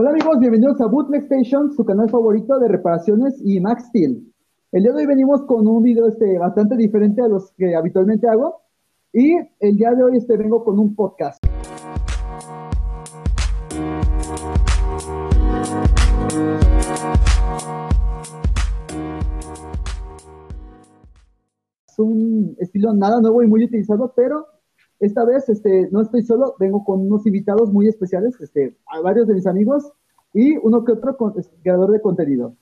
Hola amigos, bienvenidos a Bootleg Station, su canal favorito de reparaciones y Max Steel. El día de hoy venimos con un video este, bastante diferente a los que habitualmente hago y el día de hoy este, vengo con un podcast. Es un estilo nada nuevo y muy utilizado, pero esta vez este, no estoy solo, vengo con unos invitados muy especiales, este, a varios de mis amigos y uno que otro con, este, creador de contenido.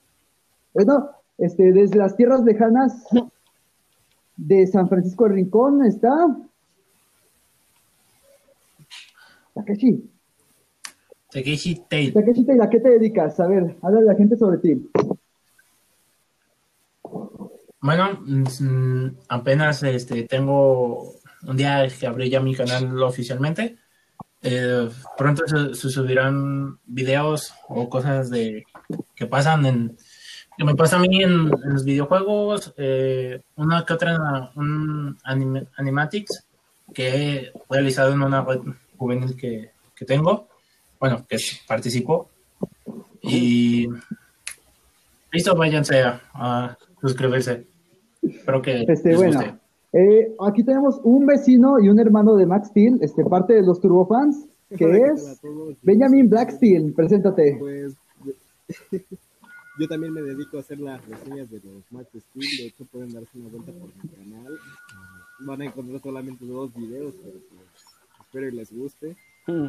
Bueno, este, desde las tierras lejanas de San Francisco de Rincón está Takeshi. Takeshi Tail. Takeshi Tail, ¿a qué te dedicas? A ver, habla la gente sobre ti. Bueno, mm, apenas este, tengo un día que abrí ya mi canal oficialmente. Eh, pronto se, subirán videos o cosas de que pasan en que me pasa a mí en, los videojuegos, eh, una que otra un animatics que he realizado en una web juvenil que, que tengo, bueno, que participo. Y listo, váyanse a, a suscribirse. Espero que este, bueno, eh, aquí tenemos un vecino y un hermano de Max Steel, este, parte de los Turbofans, que es Benjamin Blacksteel. Preséntate. Pues, yo también me dedico a hacer las reseñas de los Max Steel. De hecho, pueden darse una vuelta por mi canal. Van a encontrar solamente dos videos, pero pues, espero que les guste. Hmm.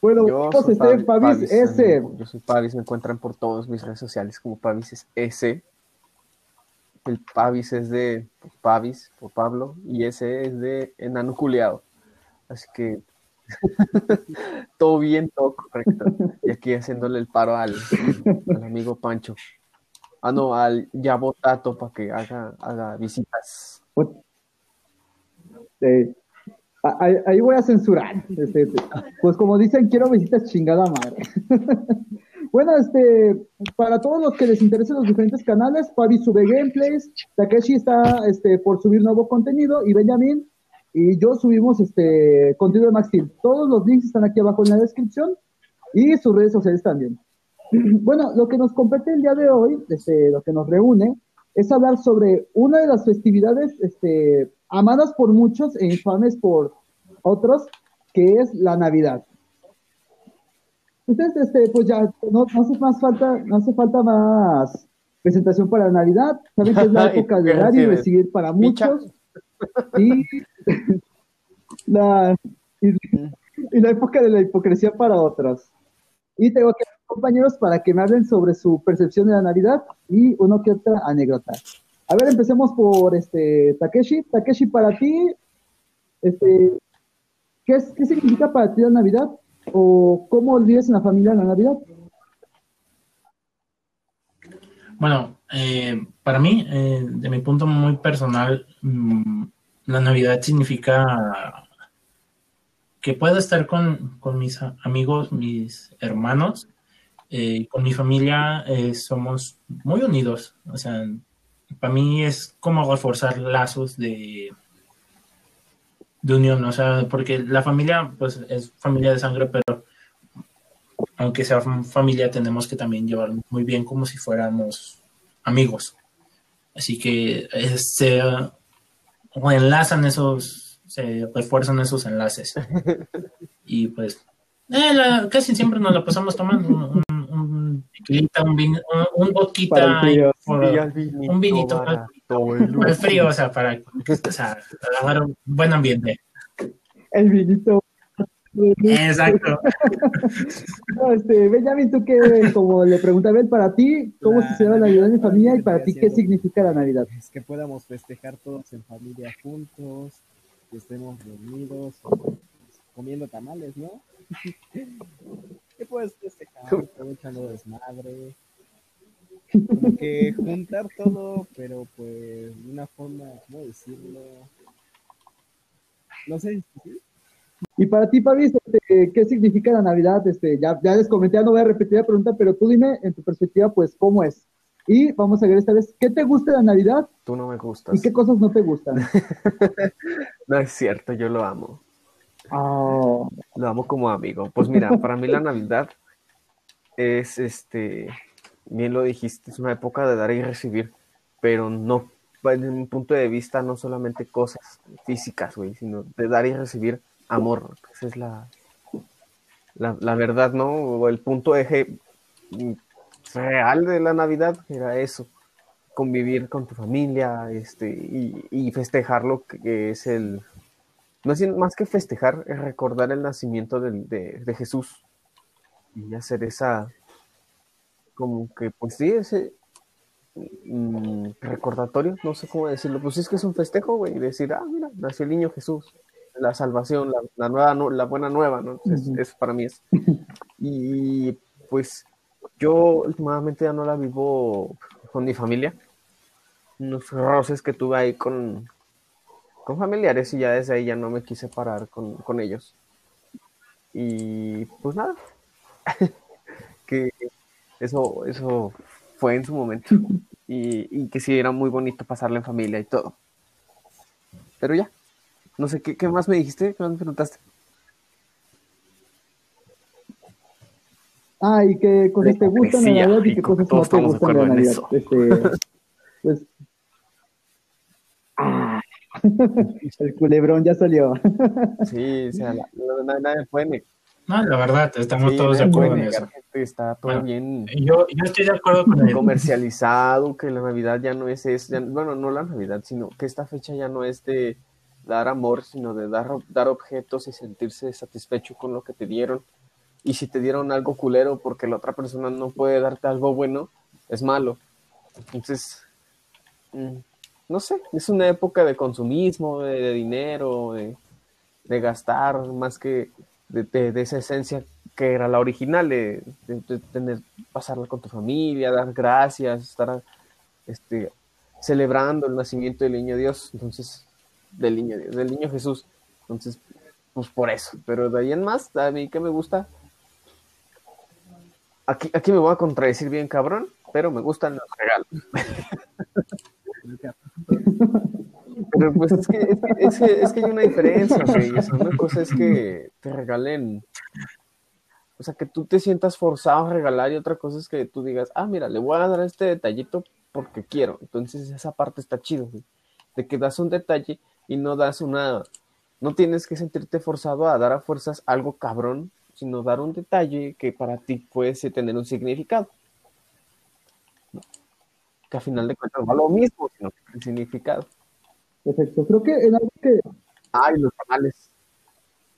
Bueno, yo soy Pavis, S. Yo soy Pavis, me encuentran por todas mis redes sociales como Pavis S el Pavis es de Pavis, por Pablo, y ese es de Enano Juliado. Así que todo bien, todo correcto. Y aquí haciéndole el paro al, amigo Pancho. Ah, no, al Yabotato para que haga, haga visitas. ahí, voy a censurar. Este, pues como dicen, quiero visitas chingada madre. Bueno, este, para todos los que les interesen los diferentes canales, Fabi sube gameplays, Takeshi está este, por subir nuevo contenido y Benjamin y yo subimos este contenido de Max Steel. Todos los links están aquí abajo en la descripción y sus redes sociales también. Bueno, lo que nos compete el día de hoy, este, lo que nos reúne, es hablar sobre una de las festividades este, amadas por muchos e infames por otros, que es la Navidad. Entonces, este, pues ya, no, hace más falta, no hace falta más presentación para Navidad. Saben que es la época de dar y recibir para muchos. Y la, y, la época de la hipocresía para otros. Y tengo que compañeros para que me hablen sobre su percepción de la Navidad y uno que otra anécdota. A ver, empecemos por este Takeshi. Takeshi, para ti, este, ¿qué, ¿qué significa para ti la Navidad? ¿O cómo olvidas en la familia la Navidad? Bueno, eh, para mí, eh, de mi punto muy personal, mm, la Navidad significa que puedo estar con, mis amigos, mis hermanos, eh, con mi familia somos muy unidos. O sea, para mí es como reforzar lazos de, de unión, o sea, porque la familia, pues es familia de sangre, pero aunque sea familia, tenemos que también llevar muy bien como si fuéramos amigos. Así que se enlazan esos, se refuerzan esos enlaces. Y pues, eh, casi siempre nos la pasamos tomando un, un, un, vin, un, vodquita, un vinito, muy frío, o sea, para o sea, dar un buen ambiente. El vinito. Exacto. no, este, Benjamin, tú que, como le preguntaba él, para ti, ¿cómo se celebra la Navidad en familia y para ti qué significa la Navidad? Es que podamos festejar todos en familia juntos, que estemos reunidos, comiendo tamales, ¿no? Que puedes festejar, aprovechando desmadre, como que juntar todo, pero pues de una forma, ¿cómo decirlo? No sé. Y para ti, Pavis, este, ¿qué significa la Navidad? Este, ya, ya les comenté, no voy a repetir la pregunta, pero tú dime en tu perspectiva, pues, ¿cómo es? Y vamos a ver esta vez, ¿qué te gusta de la Navidad? Tú no me gustas. ¿Y qué cosas no te gustan? no es cierto, yo lo amo. Oh. Lo amo como amigo. Pues mira, para mí la Navidad es este, bien lo dijiste, es una época de dar y recibir, pero no, desde mi punto de vista, no solamente cosas físicas, güey, sino de dar y recibir amor. Esa es la, la, la verdad, ¿no? O el punto eje real de la Navidad era eso, convivir con tu familia este, y, y festejar lo que es el, no es más que festejar, es recordar el nacimiento de, de Jesús y hacer esa, como que, pues sí, ese mm, recordatorio, no sé cómo decirlo, pues es que es un festejo, güey, decir, ah, mira, nació el niño Jesús, la salvación, la, la nueva, nu- la buena nueva, ¿no? Es- para mí es. Y pues yo últimamente ya no la vivo con mi familia, unos roces que tuve ahí con, con familiares y ya desde ahí ya no me quise parar con, con ellos. Y pues nada, que eso, eso fue en su momento. Y, y que sí era muy bonito pasarla en familia y todo. Pero ya, no sé, ¿qué, qué más me dijiste? ¿Qué más me preguntaste? Ah, y qué cosas te gustan de hipocresía, Navidad y qué cosas no te de gustan en Navidad. Este, pues. El culebrón ya salió. Sí, o sea, la- la- nadie, nadie puede negar. No, la verdad, estamos sí, todos de acuerdo en eso. que está todo Bueno, bien Yo, yo estoy de acuerdo con él. comercializado, que la Navidad ya no es, es ya- bueno, no la Navidad, sino que esta fecha ya no es de dar amor, sino de dar, dar objetos y sentirse satisfecho con lo que te dieron. Y si te dieron algo culero porque la otra persona no puede darte algo bueno, es malo. Entonces, mm, no sé, es una época de consumismo, de, dinero, de, gastar, más que de, esa esencia que era la original, de tener, pasarla con tu familia, dar gracias, estar este, celebrando el nacimiento del niño Dios, entonces, del niño Dios, del niño Jesús. Entonces, pues por eso. Pero de ahí en más, a mí que me gusta. Aquí, aquí me voy a contradecir bien cabrón, pero me gustan los regalos. Pero pues es que, es que, es que, hay una diferencia, güey. Una cosa es que te regalen, o sea, que tú te sientas forzado a regalar y otra cosa es que tú digas, ah, mira, le voy a dar este detallito porque quiero. Entonces esa parte está chido, güey. De que das un detalle y no das una, no tienes que sentirte forzado a dar a fuerzas algo cabrón, sino dar un detalle que para ti puede tener un significado. Que a final de cuentas es lo mismo, sino que el significado. Perfecto. Creo que en algo que. Ay, los tamales.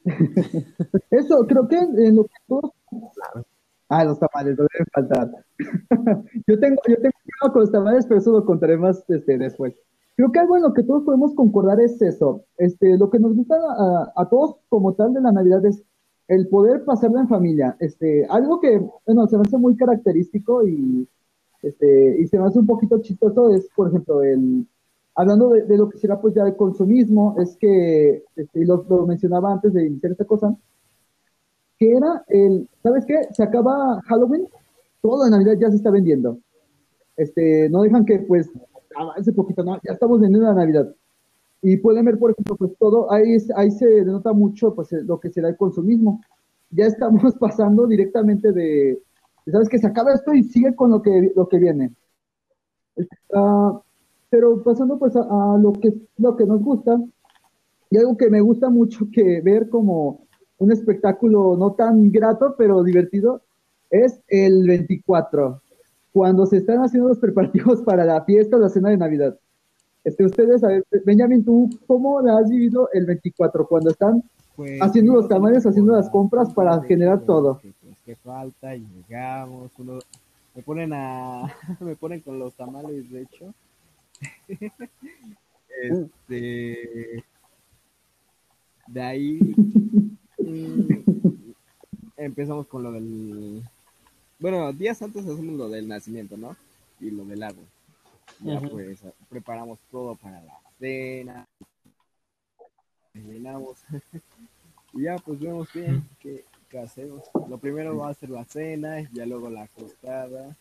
Eso, creo que en lo que todos. Ah, los tamales, no deben faltar. yo tengo, yo tengo cuidado con los tamales, pero eso lo contaré más este, después. Creo que algo en lo que todos podemos concordar es eso. Este, lo que nos gusta a, a todos como tal de la Navidad es el poder pasarla en familia. Este, algo que, bueno, se me hace muy característico y, este, y se me hace un poquito chistoso es, por ejemplo, el, hablando de, lo que será pues ya el consumismo, es que, este, y lo, mencionaba antes de iniciar esta cosa, que era el, ¿sabes qué? Se acaba Halloween, todo de Navidad ya se está vendiendo. Este, no dejan que pues avance poquito, no, ya estamos vendiendo la Navidad. Y pueden ver, por ejemplo, pues todo, ahí, ahí se denota mucho pues lo que será el consumismo. Ya estamos pasando directamente de, ¿sabes qué? Se acaba esto y sigue con lo que, lo que viene. Ah, pero pasando pues a, a lo que lo que nos gusta y algo que me gusta mucho que ver como un espectáculo no tan grato pero divertido es el 24 cuando se están haciendo los preparativos para la fiesta la cena de Navidad este ustedes a ver, Benjamín tú cómo la has vivido el 24 cuando están Pues, Haciendo los tamales, tenemos haciendo la- las compras para de generar todo. Que, pues, que falta y llegamos. uno- me ponen a. me ponen con los tamales, de hecho. Este. De ahí. mm, empezamos con lo del. Bueno, días antes hacemos lo del nacimiento, ¿no? Y lo del árbol. Ya pues preparamos todo para la cena. Llenamos. y ya pues vemos bien qué, qué hacemos. Lo primero va a ser la cena, ya luego la acostada.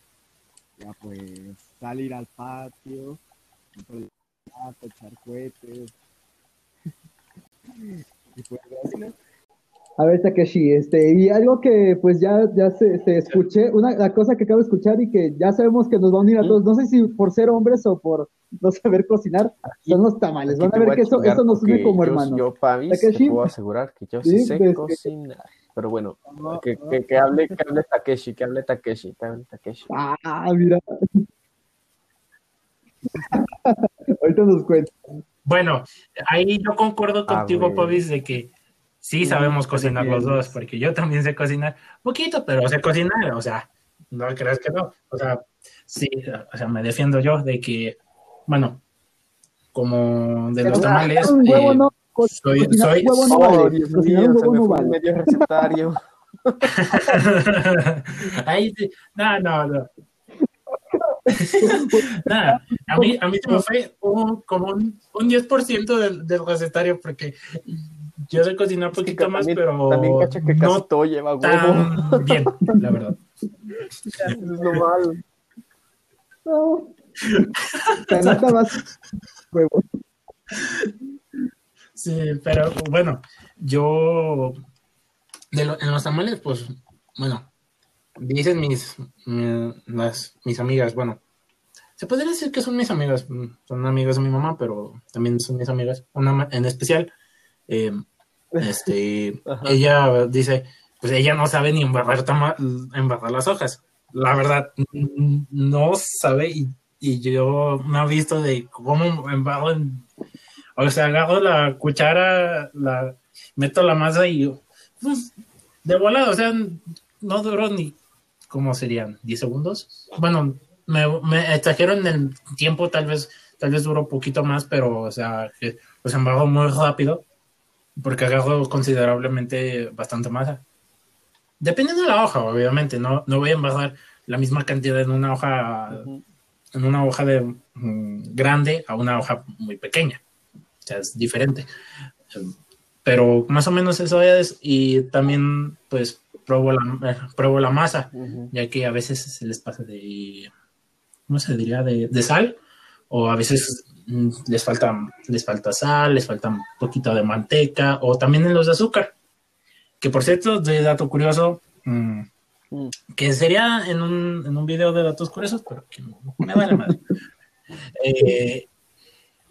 Ya pues salir al patio. Echar cohetes. y pues. A ver, Takeshi, este, y algo que pues ya, ya se, se escuché, una la cosa que acabo de escuchar y que ya sabemos que nos va a unir a todos, no sé si por ser hombres o por no saber cocinar, son los tamales. Van a ver que eso, eso nos une como yo, hermanos. Yo, Pavis, te Takeshi. puedo asegurar que yo sí, Sí, sé pues, que- cocinar. Pero bueno, que, que, que hable, que hable Takeshi, que hable Takeshi, que hable Takeshi. Ah, mira. Ahorita nos cuenta. Bueno, ahí yo concuerdo Ah, contigo. Pavis, de que sí sabemos cocinar los dos, porque yo también sé cocinar poquito, pero sé cocinar, o sea, no creas que no. O sea, sí, o sea, me defiendo yo de que, bueno, como de los Pero tamales, un huevo eh, no, soy- soy- un huevo no Oh, vale. Dios Cocinar mío, un se huevo me no fue vale. medio recetario. Ahí sí. No, no, no. Nada, a mí, a mí se me fue un, como un, un 10% del, del recetario porque yo sé cocinar un poquito más, también, pero también cacha que casi no todo lleva huevo. bien, la verdad. Eso es lo malo. No. Se nota más huevo. Sí, pero bueno, yo de lo- en los tamales, pues, bueno, dicen mis, mi- las, mis amigas, bueno, se podría decir que son mis amigas, mm, son amigas de mi mamá, pero también son mis amigas, una en especial, eh, este, ella dice, pues ella no sabe ni embarrar, tama- embarrar las hojas, la verdad, no sabe y, y yo me ha visto de cómo embarro en o sea, agarro la cuchara, la meto la masa y pues, de volada, o sea, no duró ni, ¿cómo serían? ¿10 segundos? Bueno, me, me el tiempo, tal vez, tal vez duró un poquito más, pero, o sea, que, pues embargo muy rápido, porque agarro considerablemente bastante masa. Dependiendo de la hoja, obviamente, no, no voy a embarrar la misma cantidad en una hoja Ujú. en una hoja de mm, grande a una hoja muy pequeña. O sea, es diferente. Pero más o menos eso es. Y también, pues, pruebo la, eh, pruebo la masa, ya que a veces se les pasa de, ¿cómo se diría? De, de sal. O a veces mm, les falta, les falta sal, les falta un poquito de manteca, o también en los de azúcar. Que por cierto, de dato curioso, mm, Mm. que sería en un, en un video de datos curiosos, pero que me vale madre. Eh,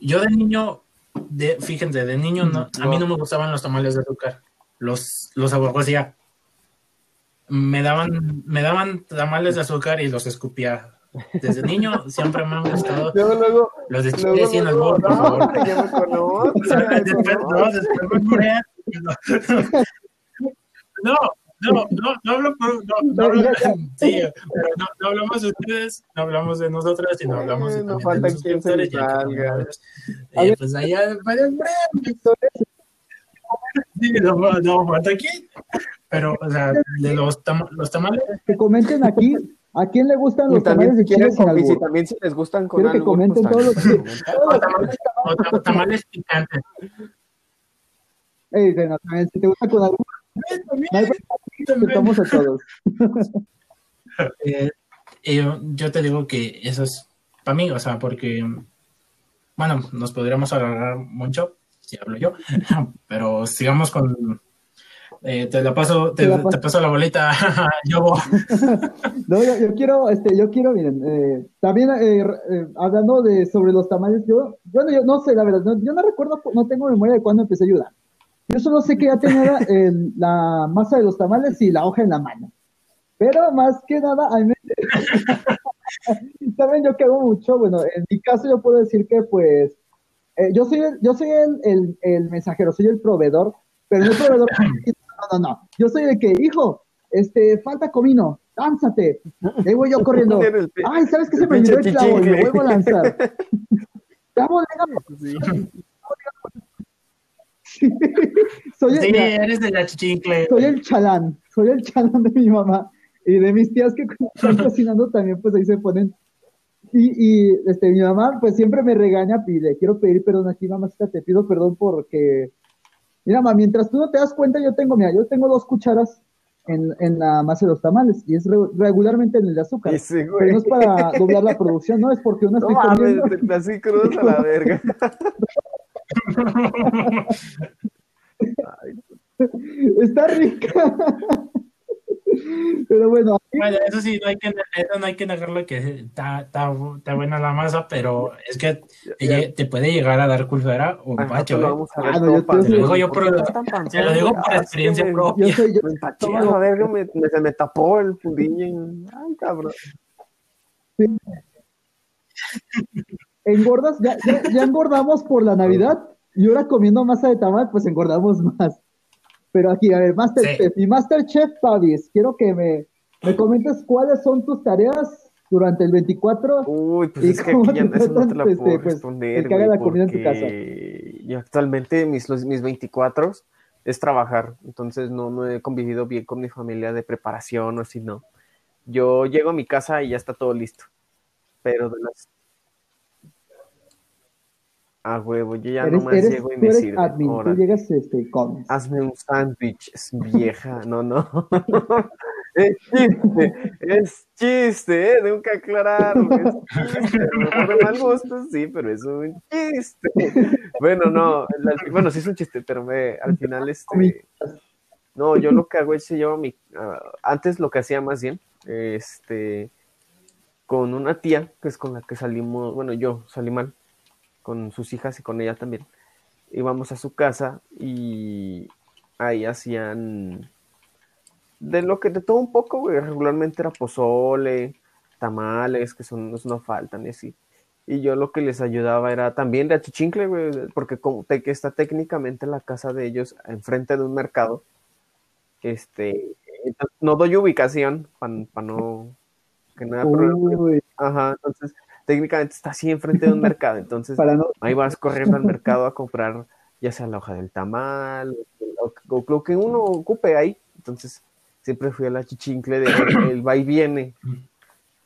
yo de niño, de, fíjense, de niño no, a mí no me gustaban los tamales de azúcar, los, los aborrecía. Me daban, me daban tamales de azúcar y los escupía. Desde niño siempre me han gustado Luego, luego, los de luego, chile sin luego, albur, por favor. no, ya me Después, no, después me. No, no, no, no hablo por. No, no hablo, sí, pero no, no hablamos de ustedes, no hablamos de nosotras, sino hablamos de, no falta de los quien se salga. eh, pues allá, vaya, sí, no, no falta aquí. Pero, o sea, de los, tam- los tamales, Que comenten aquí a quién le gustan los tamales si quieren, chile sin compis, y albur. también si les gustan con Quiero que albur, comenten pues, todos los que- o tamales, o tam- tamales picantes. Ey, bueno, también, si te gusta con albur, Eh, también, no también. estamos a todos. Eh, y yo, yo te digo que eso es para mí, o sea, porque, bueno, nos podríamos agarrar mucho si hablo yo, pero sigamos con. Eh, te la paso, te, Te la paso. te paso la bolita, yo. No, yo, yo quiero, este, yo quiero, miren, eh, también eh, eh, hablando de sobre los tamales, yo, bueno, yo no sé, la verdad, no- yo no recuerdo, no tengo memoria de cuándo empecé a ayudar. Yo solo sé que ya tenía el- la masa de los tamales y la hoja en la mano. Pero más que nada, a mí saben yo que hago mucho, bueno, en mi caso yo puedo decir que pues, yo soy, el, yo soy el, el, el mensajero, soy el proveedor, pero no el proveedor, no, no, no, yo soy el que, hijo, este, falta comino, lánzate. Y ahí voy yo corriendo. Ay, ¿sabes qué se me olvidó el clavo? Y me chichincle. vuelvo a lanzar. Clavo, déjame. Sí. soy, el, Sí, eres de la chichincle. soy el chalán, soy el chalán de mi mamá y de mis tías que están cocinando también, pues ahí se ponen. Y, y este, mi mamá, pues siempre me regaña y le quiero pedir perdón aquí, mamacita, te pido perdón porque, mira, mamá, mientras tú no te das cuenta, yo tengo, mira, yo tengo dos cucharas en, en la masa de los tamales y es re- regularmente en el de azúcar. Ese Pero no es para doblar la producción, no, es porque una No estoy comiendo. así a la verga. Está rica. Pero bueno, Bueno, eso sí, no hay que, eso no hay que negarlo que está, está, está buena la masa, pero es que te, te puede llegar a dar culfera o pacho, lo ¿eh? vamos a ver Ah, digo yo por- ¿Por qué estás tan te lo digo por Ah, experiencia me- propia. yo soy yo. Me empachó a verga, me, me- se me tapó el fundillo. y- Ay, cabrón. Engordas, ya, ya, ya engordamos por la Navidad y ahora comiendo masa de tamal, pues engordamos más. Pero aquí, a ver, Masterchef. Y Masterchef, Pavis, quiero que me, me comentes cuáles son tus tareas durante el 24. Uy, pues ¿Y es que aquí ya te eso no te la puedo este, pues, responder, el que haga la comida en tu porque Yo actualmente mis, los- mis 24 es trabajar, entonces no, no he convivido bien con mi familia de preparación o si no. Yo llego a mi casa y ya está todo listo, pero de las... A huevo, yo ya eres, nomás eres, llego y me eres sirve. admin, tú órale. llegas este, comes. Hazme un sándwich, es vieja, no, no. es chiste, es chiste, ¿eh? Nunca aclararlo, es chiste. De mal gusto, sí, pero es un chiste. Bueno, no, la- bueno, sí es un chiste, pero me, al final, este. No, yo lo que hago es que llevo mi. ah, antes lo que hacía más bien, este. Con una tía, que es con la que salimos, bueno, yo salí mal, con sus hijas y con ella también íbamos a su casa y ahí hacían de lo que de todo un poco, güey. Regularmente era pozole, tamales, que son, no faltan y así. Y yo lo que les ayudaba era también de achichincle, güey, porque como te, que está técnicamente la casa de ellos enfrente de un mercado, este, entonces no doy ubicación para no, que problema. Uy, Ajá, entonces técnicamente está así enfrente de un mercado, entonces para no, Ahí vas corriendo al mercado a comprar ya sea la hoja del tamal o, o lo que uno ocupe ahí. Entonces, siempre fui a la chichincle de el va y viene,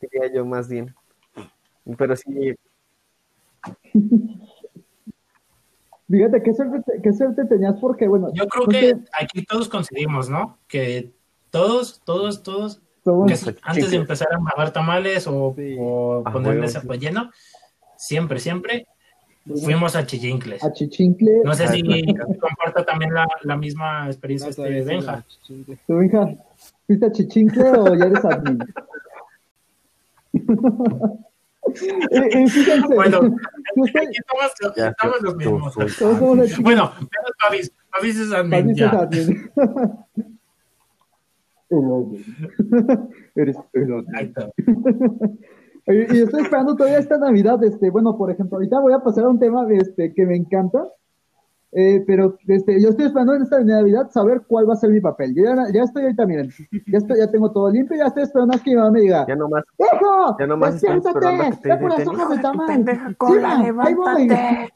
diría yo más bien. Pero sí, fíjate qué suerte, te- qué suerte tenías porque, bueno, Yo creo no que sé, aquí todos coincidimos, ¿no? Que todos, todos, todos, antes de empezar a mavar tamales o, Sí. o Ah, relleno, siempre, siempre fuimos a Chichincles. a Chichincle, No sé Ah, si comparta también la, la misma experiencia No, este Benja. tu hija, ¿fuiste a Chichincle o ya eres admin? y fíjense, Bueno, Aquí estamos, Ya, estamos los tú mismos. somos de Chichincle. Bueno, pero Pavis, Pavis es admin, Pavis es admin. Eres el admin. Exacto. Y y estoy esperando todavía esta Navidad, este, bueno, por ejemplo, ahorita voy a pasar a un tema este, que me encanta, eh, pero este, yo estoy esperando en esta Navidad saber cuál va a ser mi papel. Yo ya, ya estoy ahorita, miren, ya, estoy, ya tengo todo limpio, ya estoy esperando a que mi mamá me diga, ya nomás, ¡Hijo! ya nomás ¡Despiértate! te ¡Ve por las hojas de "Hijo de tu tamal! pendeja cola, ¡Sí! ¡Ahí voy! levántate".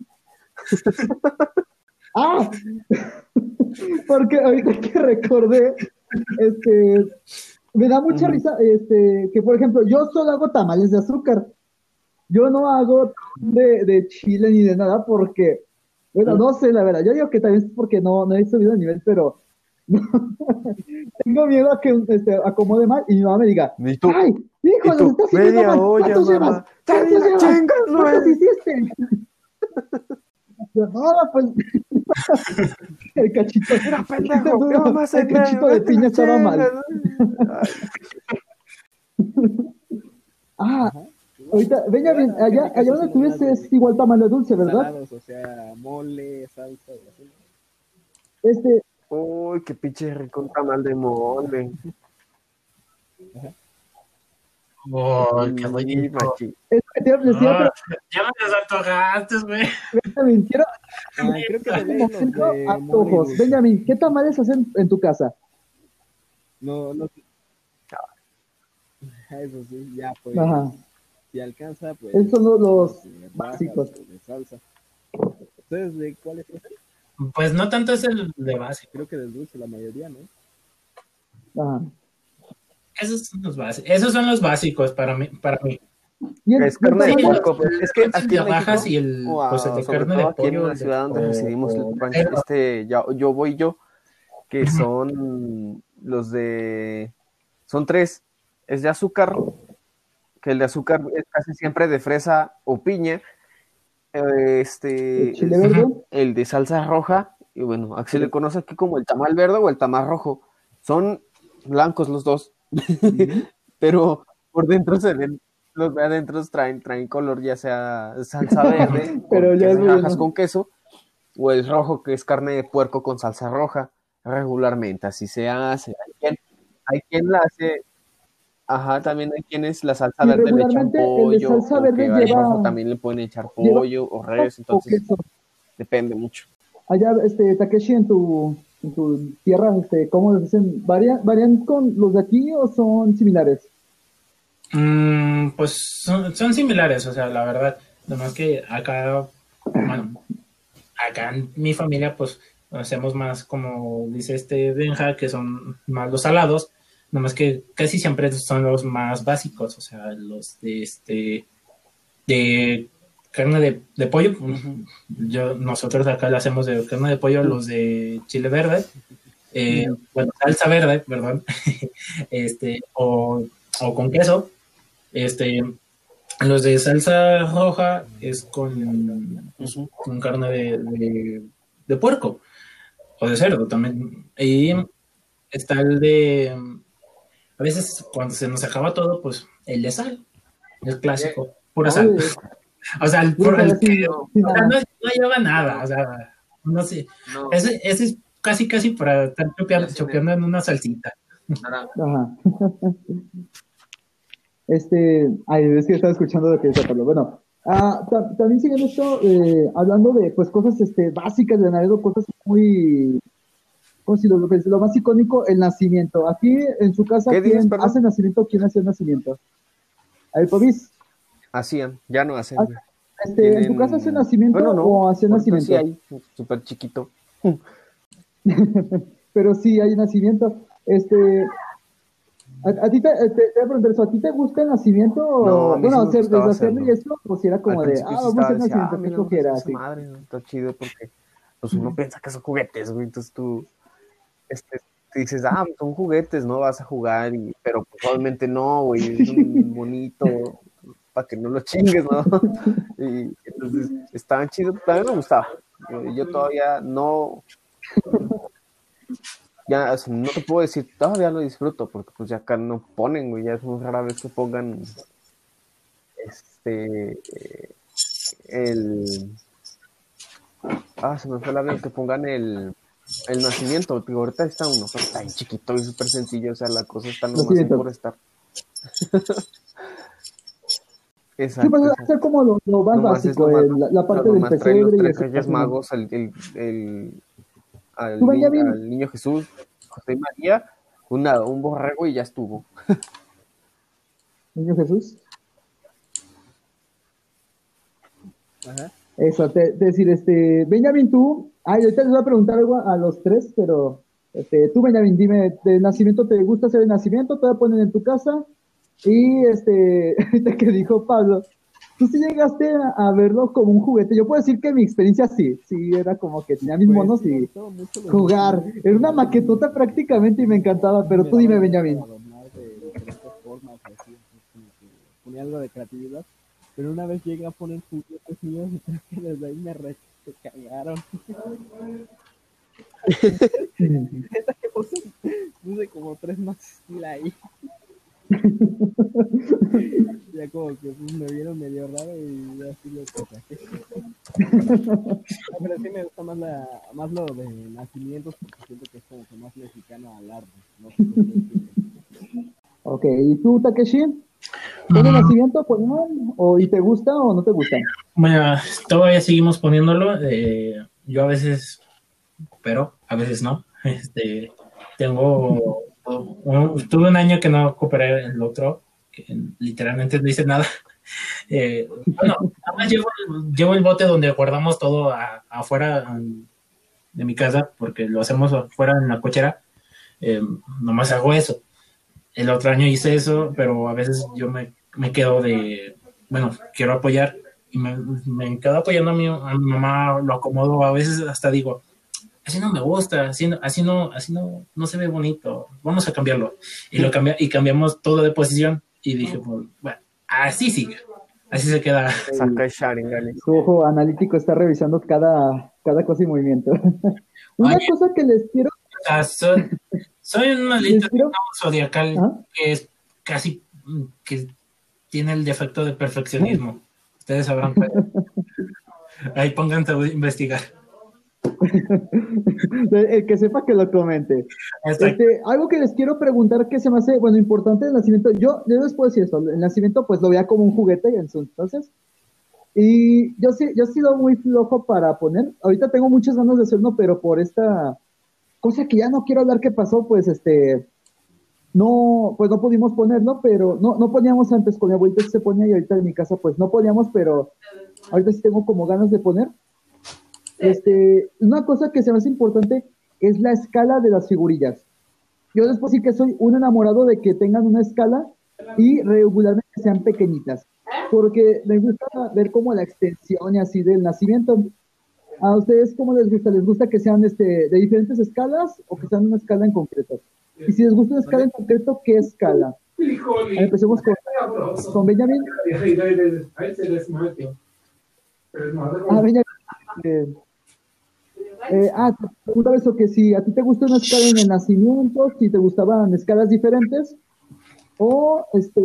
¡Ah! Porque ahorita que recordé, este, me da mucha risa, este, que por ejemplo, yo solo hago tamales de azúcar. Yo no hago de, de chile ni de nada porque, bueno, no sé, la verdad. Yo digo que también es porque no, no he subido de nivel, pero tengo miedo a que este, acomode mal y mi mamá me diga, Y tú, ¡ay, hijo, nos tú, estás haciendo media mal! olla, ¿Cuántos llevas? mamá. ¿Cuántos ¡Chingas, llevas? ¿Cuántos hiciste? Yo, no, pues. el cachito. Mira, pendejo, ¿qué mamá se el cachito de piña la estaba mal. Ah, Ajá. ahorita, Benjamin, Ah, allá, allá donde más de es igual tamal de dulce, ¿verdad? Salados, o sea, mole, salsa y así. Este, Uy, qué pinche rico tamal de mole. Oh, qué Sí, bonito. machi. es que te decía, Ah, ya me desantojaste, güey. pero Benjamin, quiero Ah, creo que de un ley los momento de mole y antojos. dulce. Benjamin, ¿qué tamales hacen en tu casa? No, no. Eso sí, ya pues. Ajá. Si alcanza, pues. Esos son los- los de rajas, básicos. pues, de salsa. ¿Ustedes de cuáles es? Pues no tanto es el de base. Creo que del dulce la mayoría, ¿no? Ajá. Esos son los básicos. Esos son los básicos para mí. Para mí. El- Es carne de el puerco, pues, es que El aquí en México, y el pues el carne todo de aquí en pollo. la ciudad donde residimos, o- rancho, este, ya- yo voy yo, que son los de, son tres, es de azúcar, que el de azúcar es casi siempre de fresa o piña, eh, este, el chile verde. el de salsa roja Y bueno, aquí se le conoce aquí como el tamal verde o el tamal rojo. Son blancos los dos, pero por dentro se ven, los de adentro traen, traen color ya sea salsa verde, Pero con ya con queso, o el rojo que es carne de puerco con salsa roja, regularmente así se hace. Hay quien, hay quien la hace, ajá, también hay quienes la salsa Y verde le echan pollo, salsa o verde que lleva- rojo también le pueden echar lleva pollo o res, o entonces queso. depende mucho. Allá, este, Takeshi, en tu, en tu tierra, este, ¿cómo les dicen? ¿Varían, ¿Varían con los de aquí o son similares? Mm, pues son, son similares, o sea, la verdad. Nomás que acá, bueno, acá en mi familia, pues hacemos más como dice este Benja, que son más los salados, nomás que casi siempre son los más básicos, o sea, los de este de carne de, de pollo. Yo, nosotros acá lo hacemos de carne de pollo, los de chile verde, eh, bueno, salsa verde, perdón, este, o, o con queso. Este, los de salsa roja es con, con carne de, de, de puerco o de cerdo también. Y está el de, a veces cuando se nos acaba todo, pues el de sal, el clásico, pura sal. O sea, el, puro- el sí, que- sí, o sea, nada. no, no lleva nada, o sea, no sé. No, Ese, ese es casi, casi para estar chopeando, chopeando en una salsita. nada. Ajá. Este, ay, es que estaba escuchando lo que decía Pablo. Bueno, ah, ta- también siguiendo esto, eh, hablando de pues cosas este, básicas de Naredo, cosas muy, como si lo, lo, lo más icónico, el nacimiento. Aquí en su casa, ¿Qué dices, ¿quién hace nacimiento? ¿Quién hace el nacimiento? Ver, Pobis, Hacían, ya no hacen. Ah, este, ¿en tu casa hace nacimiento Bueno, no, o hace nacimiento? Sí hay, súper chiquito. Pero sí hay nacimiento. Este, a, a ti te, te, te voy a preguntar eso, ¿a ti te gusta el nacimiento? No, a mí sí bueno, hacer, deshacerlo y hacerlo. eso, si era como de, ah, sí vamos a hacer nacimiento, ah, qué madre, ¿no? está chido porque pues uno piensa que son juguetes, güey, entonces tú este, te dices, ah, son juguetes, no vas a jugar, y, pero pues, obviamente no, güey, es un bonito para que no lo chingues, ¿no? Y entonces estaban chidos, mí me gustaba. Eh, Yo todavía no, ya o sea, no te puedo decir, todavía lo disfruto, porque pues ya acá no ponen, güey, ya es muy rara vez que pongan este eh, el ah, se me fue la vez que pongan el el nacimiento, digo, ahorita está uno, está bien chiquito y súper sencillo, o sea, la cosa está nomás por estar. Sí, Exacto. pues exacto. hacer como lo, lo más básico, el- la, la parte del traen los pesebre y. Reyes magos, el, el, el- al, ni- niño Jesús, José y María, una, un borrego y ya estuvo. Niño Jesús. Ajá. Eso, te, te decir, este, Benjamín, tú, ay, ahorita les voy a preguntar algo a, a los tres, pero este, tú, Benjamín, dime, ¿de nacimiento te gusta hacer el nacimiento? ¿Te lo ponen en tu casa? Y este, ahorita que dijo Pablo, tú sí llegaste a, verlo como un juguete. Yo puedo decir que mi experiencia sí, sí, era como que tenía mis Pues, monos y jugar. Era una maquetota prácticamente y me encantaba, pero tú dime, Benjamín. ponía algo de creatividad. Pero una vez llegué a poner juguetes míos y creo que desde ahí me cagaron. Puse, como tres más ahí. ya como que pues, me vieron medio raro y ya así lo. No, pero sí me gusta más, la, más lo de nacimientos porque siento que es como que más mexicano al arte. No. Ok, ¿y tú, Takeshi? ¿Pone nacimiento, ponían? ¿O y te gusta o no te gusta? Bueno, todavía seguimos poniéndolo. eh, yo a veces, pero a veces no. Este, tengo, tuve un año que no cooperé el otro, que literalmente no hice nada. Eh, bueno, nada más llevo, llevo el bote donde guardamos todo afuera de mi casa, porque lo hacemos afuera en la cochera. Eh, nomás hago eso. El otro año hice eso, pero a veces yo me, me quedo de, bueno, quiero apoyar y me, me quedo apoyando a mi, a mi mamá, lo acomodo, a veces hasta digo, así no me gusta, así, no- así no, así no, no se ve bonito, vamos a cambiarlo. Y lo cambia, y cambiamos todo de posición y dije, pues, bueno, así sigue, así se queda. Saca el Sharingan. Su ojo analítico está revisando cada, cada cosa y movimiento. Una Oye. cosa que les quiero... Soy, soy un maldito quiero- zodiacal que es casi que tiene el defecto de perfeccionismo. Ustedes sabrán. Ahí pónganse a investigar. El que sepa que lo comente. Este, algo que les quiero preguntar que se me hace, bueno, importante del nacimiento. Yo, yo les puedo decir esto, el nacimiento pues lo veía como un juguete en su entonces. Y yo sí, yo he sido muy flojo para poner. Ahorita tengo muchas ganas de hacerlo, pero por esta cosa que ya no quiero hablar que pasó, pues este, no, pues no pudimos ponerlo, pero no, no poníamos antes con mi abuelita sí se ponía y ahorita en mi casa pues no poníamos, pero ahorita sí tengo como ganas de poner. Este, una cosa que se me hace importante es la escala de las figurillas. Yo les puedo decir que soy un enamorado de que tengan una escala y regularmente sean pequeñitas, porque me gusta ver como la extensión y así del nacimiento. ¿A ustedes cómo les gusta? ¿Les gusta que sean este, de diferentes escalas o que sean una escala en concreto? Y si les gusta una escala en concreto, ¿qué escala? Empecemos con, con Benjamin. Ah, Benjamin. eh, eh, ah, te preguntaba eso, que si a ti te gusta una escala en el nacimiento, si te gustaban escalas diferentes, o este,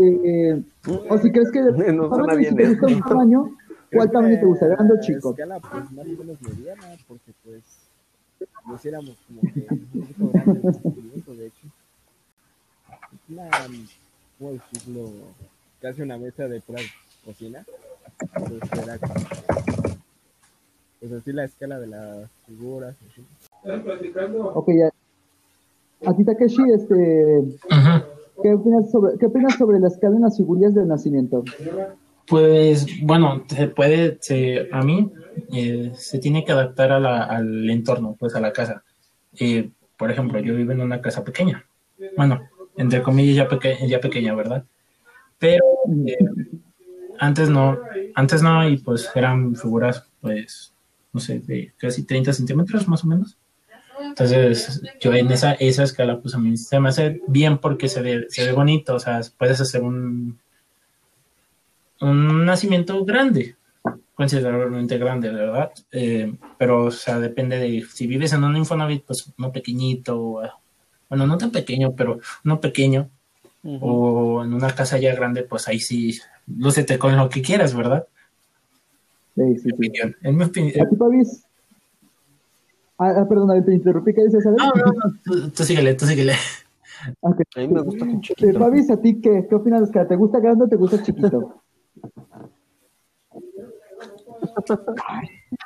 eh, o si crees que No suena si te gusta un tamaño, ¿cuál Creo tamaño te gusta, grande o la chico? escala, pues, más o menos mediana, porque, pues, lo hiciéramos como que un poquito grande el descubrimiento, de hecho. Una, ¿cómo decirlo? Casi una mesa de pura cocina. Entonces era como, pues así la escala de las figuras. así. Ok, ya. A ti, Takeshi, este. ¿qué opinas sobre, ¿qué opinas sobre la escala en las figurillas del nacimiento? Pues bueno, se puede, se, a mí eh, se tiene que adaptar a la- al entorno, pues a la casa. Eh, por ejemplo, yo vivo en una casa pequeña, bueno, entre comillas ya, peque- ya pequeña, ¿verdad? Pero eh, antes no, antes no, y pues eran figuras, pues, no sé, de casi 30 centímetros más o menos. Entonces, yo en esa, esa escala, pues a mí se me hace bien porque se ve, se ve bonito, o sea, puedes hacer un, un nacimiento grande, considerablemente grande, ¿verdad? Eh, pero, o sea, depende de si vives en un Infonavit, pues uno pequeñito, eh, bueno, no tan pequeño, pero uno pequeño, o en una casa ya grande, pues ahí sí, lúcete con lo que quieras, ¿verdad? Sí, sí, sí. opinión. En mi opinión. ¿A ti, Pavis? Ah, ah, perdón, te interrumpí, ¿qué dices? No, no, no, tú, tú síguele, tú síguele. Ok. A mí me gusta con Eh, chiquito. Pavis, ¿a ti qué, qué opinas escala? ¿Te gusta grande o te gusta chiquito?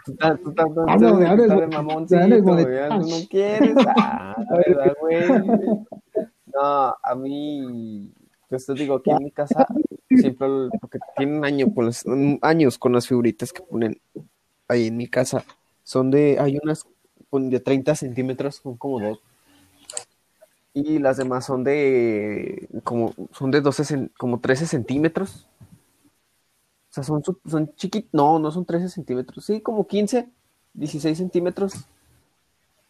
Tú estás- tú estás- tú Ah, de mamoncito, no quieres. Ah, ¿verdad, güey? No, a mí, te digo, aquí en mi casa, siempre, porque tienen año con las, mm, años con las figuritas que ponen ahí en mi casa. Son de, hay unas de 30 centímetros, son como dos. Y las demás son de, como, son de 12, cen- como 13 centímetros. O sea, son, son chiquitos, no, no son 13 centímetros, sí, como 15, 16 centímetros,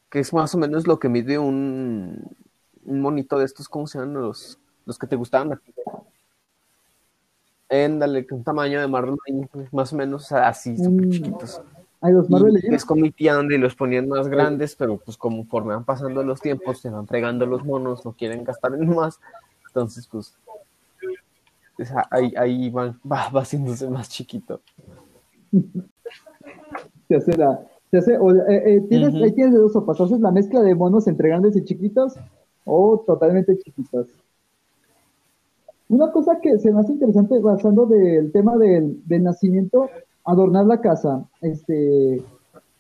que es más o menos lo que mide un, un monito de estos, ¿cómo se llaman los, los que te gustaban a ti? Éndale, un tamaño de Marvel, más o menos así, súper Mm. chiquitos. Ay, los Marvel Y donde los ponían más grandes, pero pues conforme van pasando los tiempos, se van fregando los monos, no quieren gastar en más, entonces pues ahí, ahí van, va, va haciéndose más chiquito. Se hace la. Se hace, o, eh, eh, tienes, Ujú. Ahí tienes dos sopas. ¿Haces la mezcla de monos entre grandes y chiquitos o totalmente chiquitos? Una cosa que se me hace interesante, basando del tema del, del nacimiento, adornar la casa. Este.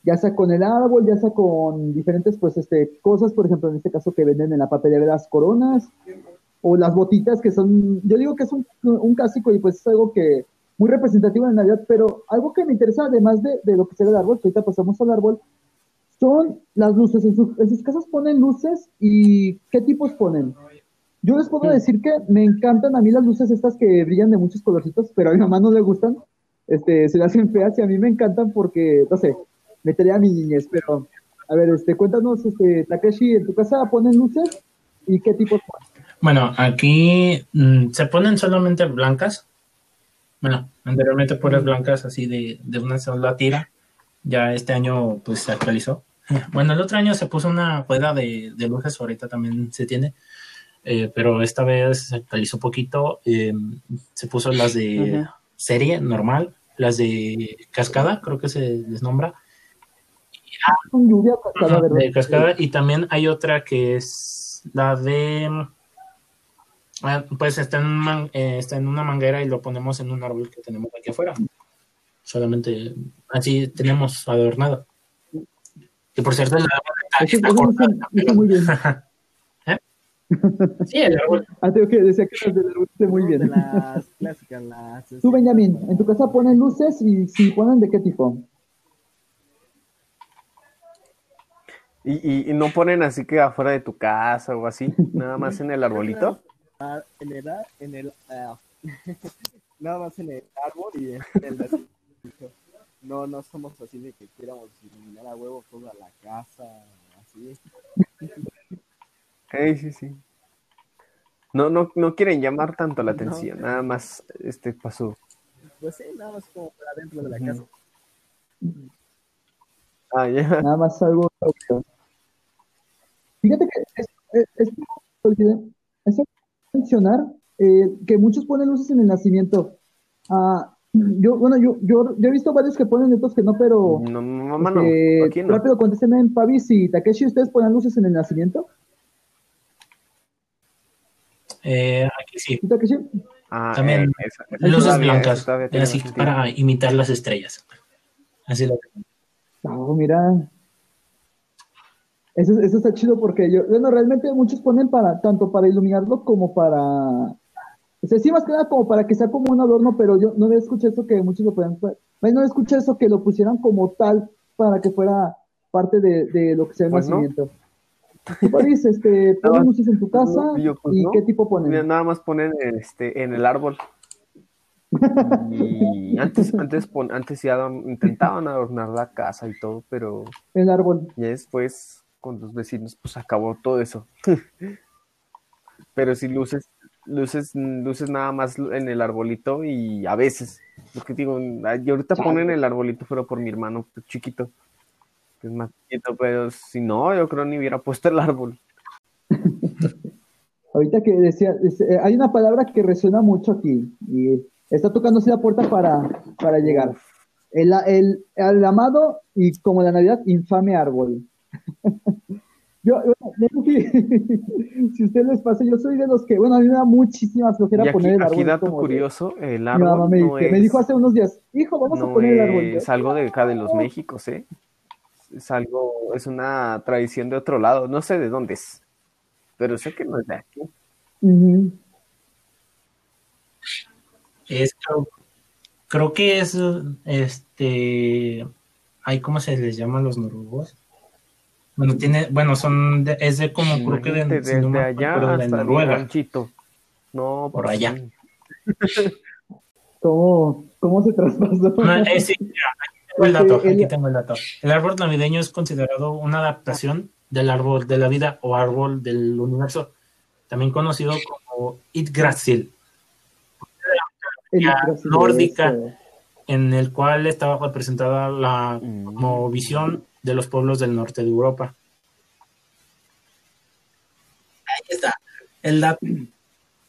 Ya sea con el árbol, ya sea con diferentes pues este cosas, por ejemplo, en este caso que venden en la papelería las coronas, o las botitas que son, yo digo que es un, un clásico y pues es algo que muy representativo en Navidad, pero algo que me interesa además de, de lo que será el árbol, que ahorita pasamos al árbol, son las luces. En, su- en sus casas ponen luces y qué tipos ponen. Yo les puedo decir que me encantan a mí las luces estas que brillan de muchos colorcitos, pero a mi mamá no le gustan. Este, se le hacen feas y a mí me encantan porque, no sé, metería a mi niñez, pero a ver, este, cuéntanos, este, Takeshi, ¿en tu casa ponen luces? ¿Y qué tipos ponen? Bueno, aquí mm, se ponen solamente blancas. Bueno, anteriormente puras blancas así de, de una sola tira. Ya este año pues se actualizó. Bueno, el otro año se puso una rueda de, de luces, ahorita también se tiene, eh, pero esta vez se actualizó poquito. eh, se puso las de serie normal, las de cascada, creo que se les nombra, cascada, ¿verdad? de cascada, y también hay otra que es la de. ah, Pues está en, man- eh, está en una manguera y lo ponemos en un árbol que tenemos aquí afuera. Solamente así tenemos adornado. Que por cierto, está, está dice- dice muy bien. Sí, el árbol. Ah, tengo que decía que las de la luz dice muy bien. las clásicas, las... Tú, Benjamín, en tu casa ponen luces y si ponen de qué tipo? Y, y, y no ponen así que afuera de tu casa o así, nada más en el arbolito. Ah, En el, ar- en el ah, nada más en el árbol y en el. No, no somos así de que quieramos iluminar a huevo toda la casa, así. Sí, sí, sí. No, no, no quieren llamar tanto la No. atención, nada más este pasó. Pues sí, nada más como para dentro de la casa. Ah, ya. Nada más algo. Fíjate que es, es, es, es mencionar eh, que muchos ponen luces en el nacimiento. Ah, yo, bueno, yo, yo, yo he visto varios que ponen y otros que no, pero No, mamá no, aquí no. rápido contesten en Pavis y Takeshi, ¿ustedes ponen luces en el nacimiento? Eh, aquí sí. Ah, También eh, esa- esa Luces todavía- blancas. Así sentido. para imitar las estrellas. Así lo Oh, mira. Eso, eso está chido porque yo, bueno, realmente muchos ponen para, tanto para iluminarlo como para, o sea, sí más que nada como para que sea como un adorno, pero yo no había escuchado eso que muchos lo ponían, pues, no había escuchado eso que lo pusieran como tal para que fuera parte de, de lo que sea el Pues no. nacimiento. ¿Tú, París, este, ponen No, luces en tu casa no, yo, pues, y no. qué tipo ponen? Nada más ponen este, en el árbol. Y antes, antes, pon- antes ya intentaban adornar la casa y todo, pero El árbol. ya después con los vecinos pues acabó todo eso. Pero sí luces, luces, luces nada más en el arbolito y a veces, lo que digo, y ahorita ponen el arbolito, pero por mi hermano chiquito, es más chiquito, pero si no, yo creo ni hubiera puesto el árbol. Ahorita que decía, es- eh, hay una palabra que resuena mucho aquí y está tocándose la puerta para, para llegar. El, el, el amado y como la Navidad, infame árbol. Yo, bueno, si, ustedes les pasa, yo soy de los que, bueno, a mí me da muchísima flojera Y aquí, poner el árbol. aquí dato de- curioso, el mi mamá árbol me, no que me es- dijo hace unos días, hijo, vamos a poner el árbol. Es algo de acá de los Méxicos, ¿eh? Es algo, es una tradición de otro lado, no sé de dónde es, pero sé que no es de aquí. Es, creo, creo que es este. Ay, ¿cómo se les llaman los noruegos? Bueno, tiene, bueno, son de- es de como creo que de, Imagínate, si no desde me allá acuerdo, de hasta el Noruega. ranchito. No, Por pues allá. ¿Cómo, ¿Cómo se traspasó? No, eh, aquí tengo el dato, el- aquí tengo el dato. El árbol navideño es considerado una adaptación del árbol de la vida o árbol del universo, también conocido como Yggdrasil, nórdica. eso. en el cual estaba representada la Mm. como visión de los pueblos del norte de Europa. Ahí está. El dato.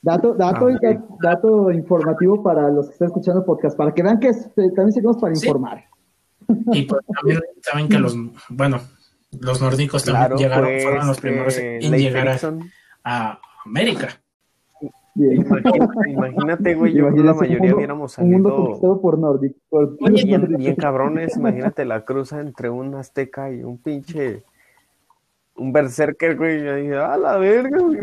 Dato, dato, Ah, dato informativo para los que están escuchando el podcast, para que vean que es- eh, también seguimos para Sí. informar. Y pues también saben que los, bueno, los nórdicos también Claro, llegaron, pues, fueron los primeros eh, en Leif llegar a, América. Imagínate, imagínate, güey, yo que la mayoría mundo- hubiéramos salido por Nordic. Por Oye, bien, nórdicos. bien cabrones. Imagínate la cruza entre un azteca y un pinche. Un berserker, güey. Yo dije, a la verga, güey.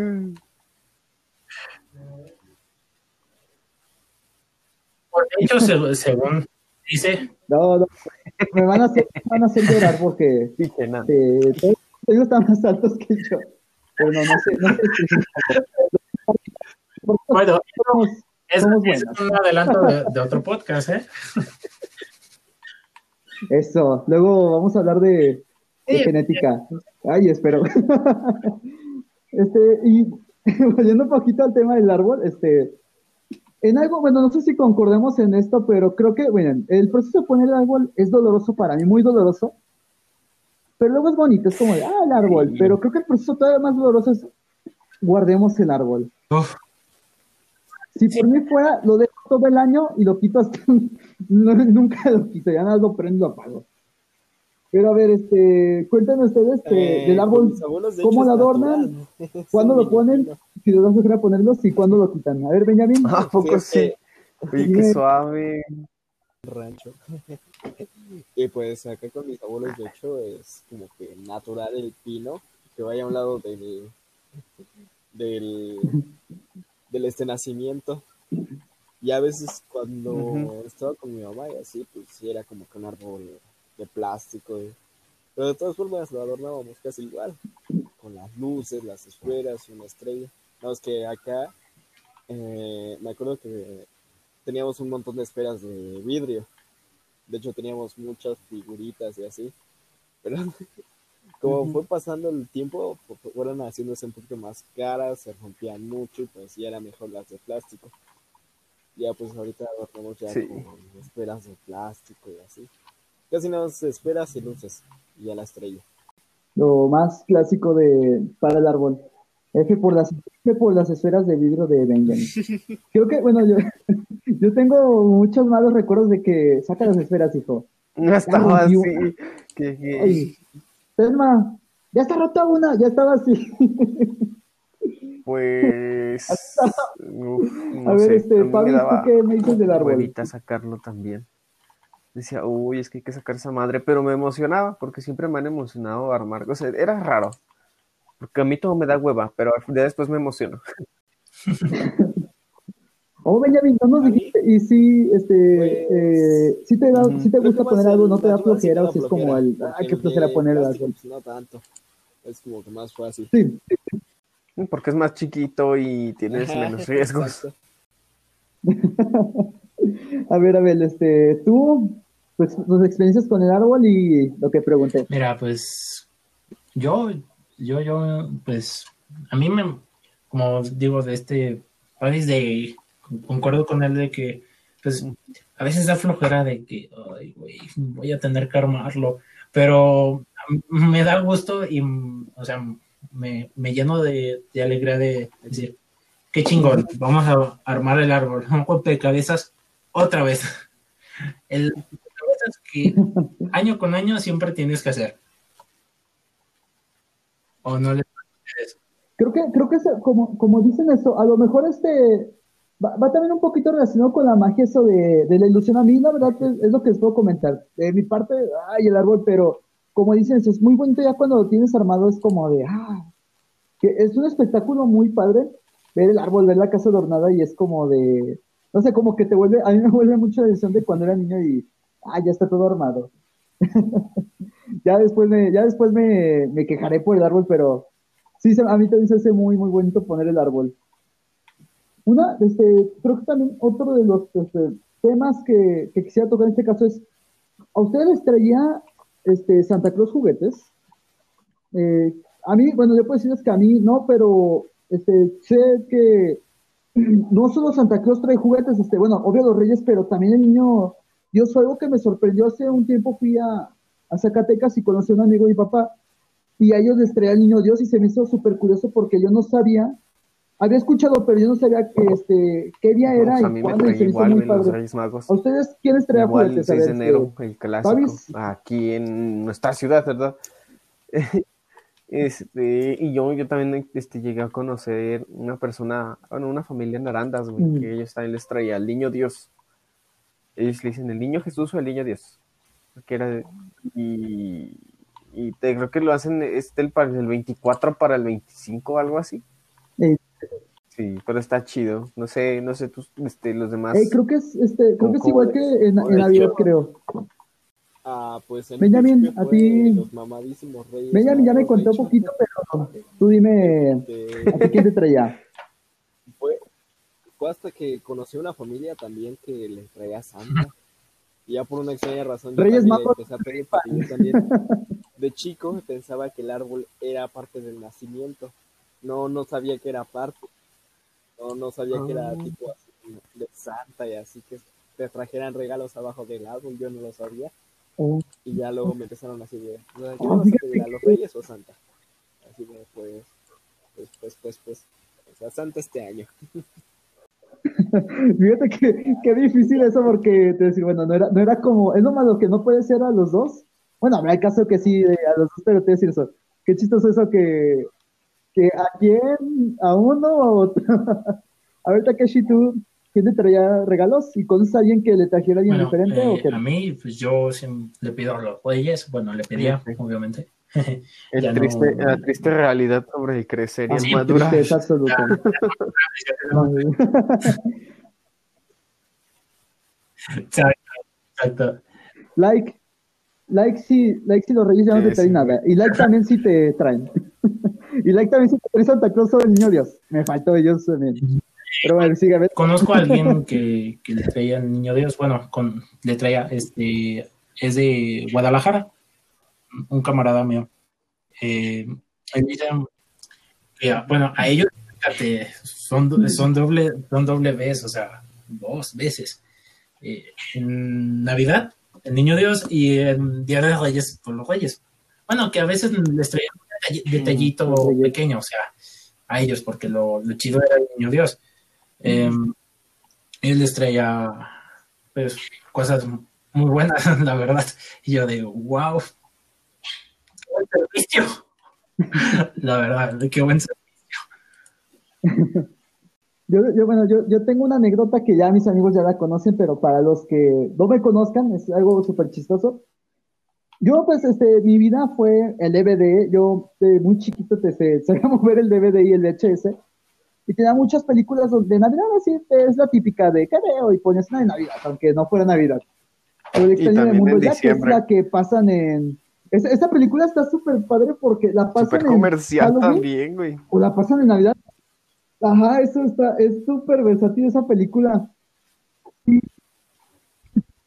Por hecho, se- según dice, No, no, me van a hacer, me van a hacer llorar porque Pinche nada. eh, todos ellos están más altos que yo. Pero no, no sé, no sé si- bueno, somos- es, Somos es buenos. un adelanto de, de otro podcast, ¿eh? Eso, luego vamos a hablar de, de Sí. genética. Ay, espero. este, y volviendo un poquito al tema del árbol, este, en algo, bueno, no sé si concordemos en esto, pero creo que, bueno, el proceso de poner el árbol es doloroso para mí, muy doloroso. Pero luego es bonito, es como de, ah, el árbol. Pero creo que el proceso todavía más doloroso es guardemos el árbol. Uf, Si por mí fuera, lo dejo todo el año y lo quito hasta. no, nunca lo quito, ya nada lo prendo lo apago. Pero a ver, este, cuéntenme ustedes que Eh, del árbol, mis abuelos, de ¿cómo hecho, lo adornan? natural. ¿Cuándo Sí, lo ponen? Si les das a ponerlos y cuándo lo quitan. A ver, Benjamín. ¿A poco sí? Oye, qué suave. rancho. y pues acá con mis abuelos, de hecho, es como que natural el pino que vaya a un lado del del, del este nacimiento. Y a veces cuando estaba con mi mamá y así, pues sí era como que un árbol de plástico. Pero de todas formas lo adornábamos casi igual, con las luces, las esferas y una estrella. No, es que acá eh, me acuerdo que teníamos un montón de esferas de vidrio. De hecho, teníamos muchas figuritas y así. Pero como fue pasando el tiempo, fu- fu- fueron haciéndose un poquito más caras, se rompían mucho y pues ya era mejor las de plástico. Ya pues ahorita adornamos ya Sí. con esferas de plástico y así. Casi no esferas y luces y ya la estrella. Lo más clásico de para el árbol. F por las, F por las esferas de vidrio de Benjamin. Creo que, bueno, yo, yo tengo muchos malos recuerdos de que saca las esferas, hijo. No estaba así. Que, que- Ay, Telma, ya está rota una, ya estaba así. Pues. uf, no a ver, sé, a este, Pablo, ¿tú daba qué me dices del árbol? huevita sacarlo también. Decía, uy, es que hay que sacar esa madre, pero me emocionaba porque siempre me han emocionado armar. O sea, era raro. Porque a mí todo me da hueva, pero ya después me emociono. Oh, Benjamin, no nos dijiste, y sí, este, pues, eh, sí te da, sí te gusta poner algo, no te da sí flojera, o si es como porque ay, qué flojera poner el plástico, árbol. pues, no tanto. Es como que más fácil. Sí, Porque es más chiquito y tienes menos riesgos. a ver, a ver, este, tú, pues, tus experiencias con el árbol y lo que pregunté. Mira, pues yo, yo, yo, pues a mí me, como digo, de este país de, concuerdo con él de que, pues a veces da flojera de que, ay, güey, voy a tener que armarlo, pero me da gusto y, o sea, me, me lleno de, de alegría de decir, qué chingón, vamos a armar el árbol, un rompecabezas otra vez. El año con año siempre tienes que hacer. ¿O no le Creo que, creo que como, como dicen eso, a lo mejor este va, también un poquito relacionado con la magia eso de, de la ilusión. A mí, la verdad, es, es lo que les puedo comentar. De mi parte, ay, el árbol, pero como dicen, eso es muy bonito ya cuando lo tienes armado, es como de, ah, que es un espectáculo muy padre ver el árbol, ver la casa adornada y es como de, no sé, como que te vuelve, a mí me vuelve mucho la edición de cuando era niño y, ah, ya está todo armado. ya después me, ya después me, me quejaré por el árbol, pero sí, a mí también se hace muy, muy bonito poner el árbol. Una, este, creo que también otro de los este, temas que, que quisiera tocar en este caso es, ¿a ustedes traía este, Santa Claus juguetes? Eh, a mí, bueno, yo puedo decirles que a mí no, pero este, sé que no solo Santa Claus trae juguetes, este, bueno, obvio los reyes, pero también el niño Dios fue algo que me sorprendió. Hace un tiempo fui a, a Zacatecas y conocí a un amigo de mi papá y a ellos les traía el niño Dios y se me hizo súper curioso porque yo no sabía, había escuchado, pero yo no sabía que, este, qué día era Pues a y mí me cuándo y trae se me hizo igual, muy güey, los padre. Reyes Magos. ¿A ustedes quiénes traían Igual el juguetes? A 6 de enero, este, el clásico, aquí en nuestra ciudad, ¿verdad? Este, y yo, yo también este, llegué a conocer una persona, bueno, una familia en Arandas, güey, Mm. que ellos también les traía al niño Dios. Ellos le dicen el niño Jesús o el niño Dios. Que era, y, y te, creo que lo hacen este, el, para el 24 para el 25 o algo así. Sí, pero está chido. No sé, no sé, tus, este, los demás. eh, creo que es, este, creo que es ¿Cómo igual que en, en Navidad, creo. Ah, pues en Benjamin, a fue ti- los mamadísimos reyes. Benjamin ya me contó un poquito, pero tú dime, ¿a Este, ti quién te traía? Fue, hasta que conocí una familia también que les traía Santa. Y ya por una extraña razón yo Reyes Magos. empecé a pedir porque yo también de chico pensaba que el árbol era parte del nacimiento. No, no sabía que era parte. No, no sabía que era Ah. tipo así. Les Santa y así que te trajeran regalos abajo del árbol, yo no lo sabía. Oh. Y ya luego me empezaron de, ¿qué Ah, a fíjate pedir a los reyes o Santa? Así de, pues, pues, pues, pues, pues, o sea, Santa este año. Fíjate que, qué difícil eso porque te decir, bueno, no era, no era como, es lo malo que no puede ser a los dos. Bueno, habrá el caso que sí, a los dos, pero te decir eso. Qué chistoso eso que, que a quién, a uno o a otro. a ver, Takeshi, tú, ¿quién te traía regalos? ¿Y conoces a alguien que le trajera a alguien Bueno, diferente eh, o qué? a mí, pues yo siempre le pido a los reyes, bueno, le pedía, Sí. obviamente. El no- La triste realidad sobre el crecer y Ah, el sí, madurar. Tristeza absoluta. Exacto, exacto. like, like si, like si los reyes ya no Sí, te traen sí. nada. Y like también si te traen. y like también si te trae Santa Claus o el niño Dios. Me faltó ellos también. Pero bueno, ver. Conozco a alguien que, que le traía al niño Dios, bueno, con, le traía, este, es de Guadalajara, un camarada mío. Eh, bueno, a ellos, fíjate, son, do- son doble, son doble vez, o sea, dos veces. Eh, en Navidad, el niño Dios, y en Día de los Reyes, por los Reyes. Bueno, que a veces les traían un detall- detallito pequeño, o sea, a ellos, porque lo, lo chido era el niño Dios. Eh, él les traía pues, cosas muy buenas, la verdad. Y yo de, wow, buen servicio. la verdad, qué buen servicio. Yo, yo, bueno, yo, yo tengo una anécdota que ya mis amigos ya la conocen, pero para los que no me conozcan, es algo súper chistoso. Yo, pues, este, mi vida fue el DVD. Yo, de muy chiquito, te sé, sabía mover el DVD y el VHS. Y tenía muchas películas de Navidad, así, es la típica de ¿qué veo? Y ponías una de Navidad, aunque no fuera Navidad. Pero el extraño del también mundo en ya que es diciembre. la que pasan en. Esa, esa película está súper padre porque la pasan Súper en comercial Halloween también, güey. o la pasan en Navidad. Ajá, eso está, es súper versátil esa película.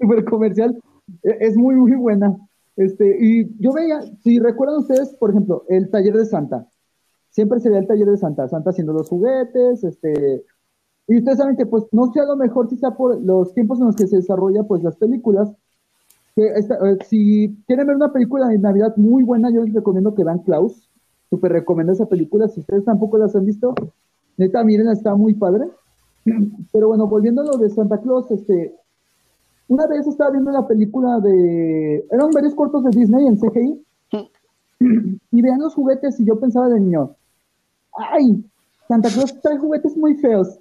Súper comercial. E- Es muy, muy buena. Este, y yo veía, si recuerdan ustedes, por ejemplo, el taller de Santa. Siempre se ve el taller de Santa, Santa haciendo los juguetes, este, y ustedes saben que pues no sé a lo mejor si sea por los tiempos en los que se desarrolla pues las películas, eh, si quieren ver una película de Navidad muy buena, yo les recomiendo que vean Klaus, súper recomiendo esa película, si ustedes tampoco las han visto, neta, miren, está muy padre, pero bueno, volviendo a lo de Santa Claus, este, una vez estaba viendo la película de, eran varios cortos de Disney en CGI, y vean los juguetes y yo pensaba de niño, ay, Santa Claus trae juguetes muy feos,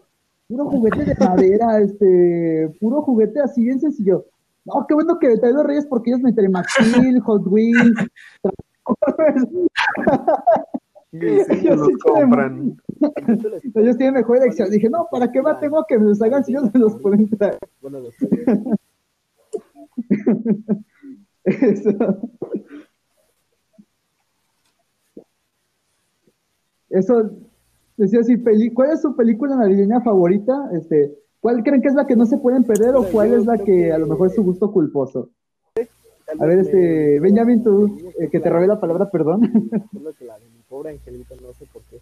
puro juguete de madera, este, puro juguete así bien sencillo. No, qué bueno que trae los reyes porque ellos me traen Maxil, Hot Wheels. Sí, sí, Yo los sí compran. ellos tienen mejor elección. Dije, no, ¿para qué más tengo que me los hagan si ellos me los pueden traer? Bueno, los Eso. Eso, decía así, peli- ¿cuál es su película navideña favorita? Este, ¿Cuál creen que es la que no se pueden perder o cuál es la que que- a lo mejor es su gusto culposo? A ver, este, me- Benjamin, tú, eh, que te robé la palabra, perdón. La de mi pobre angelito, no sé por qué.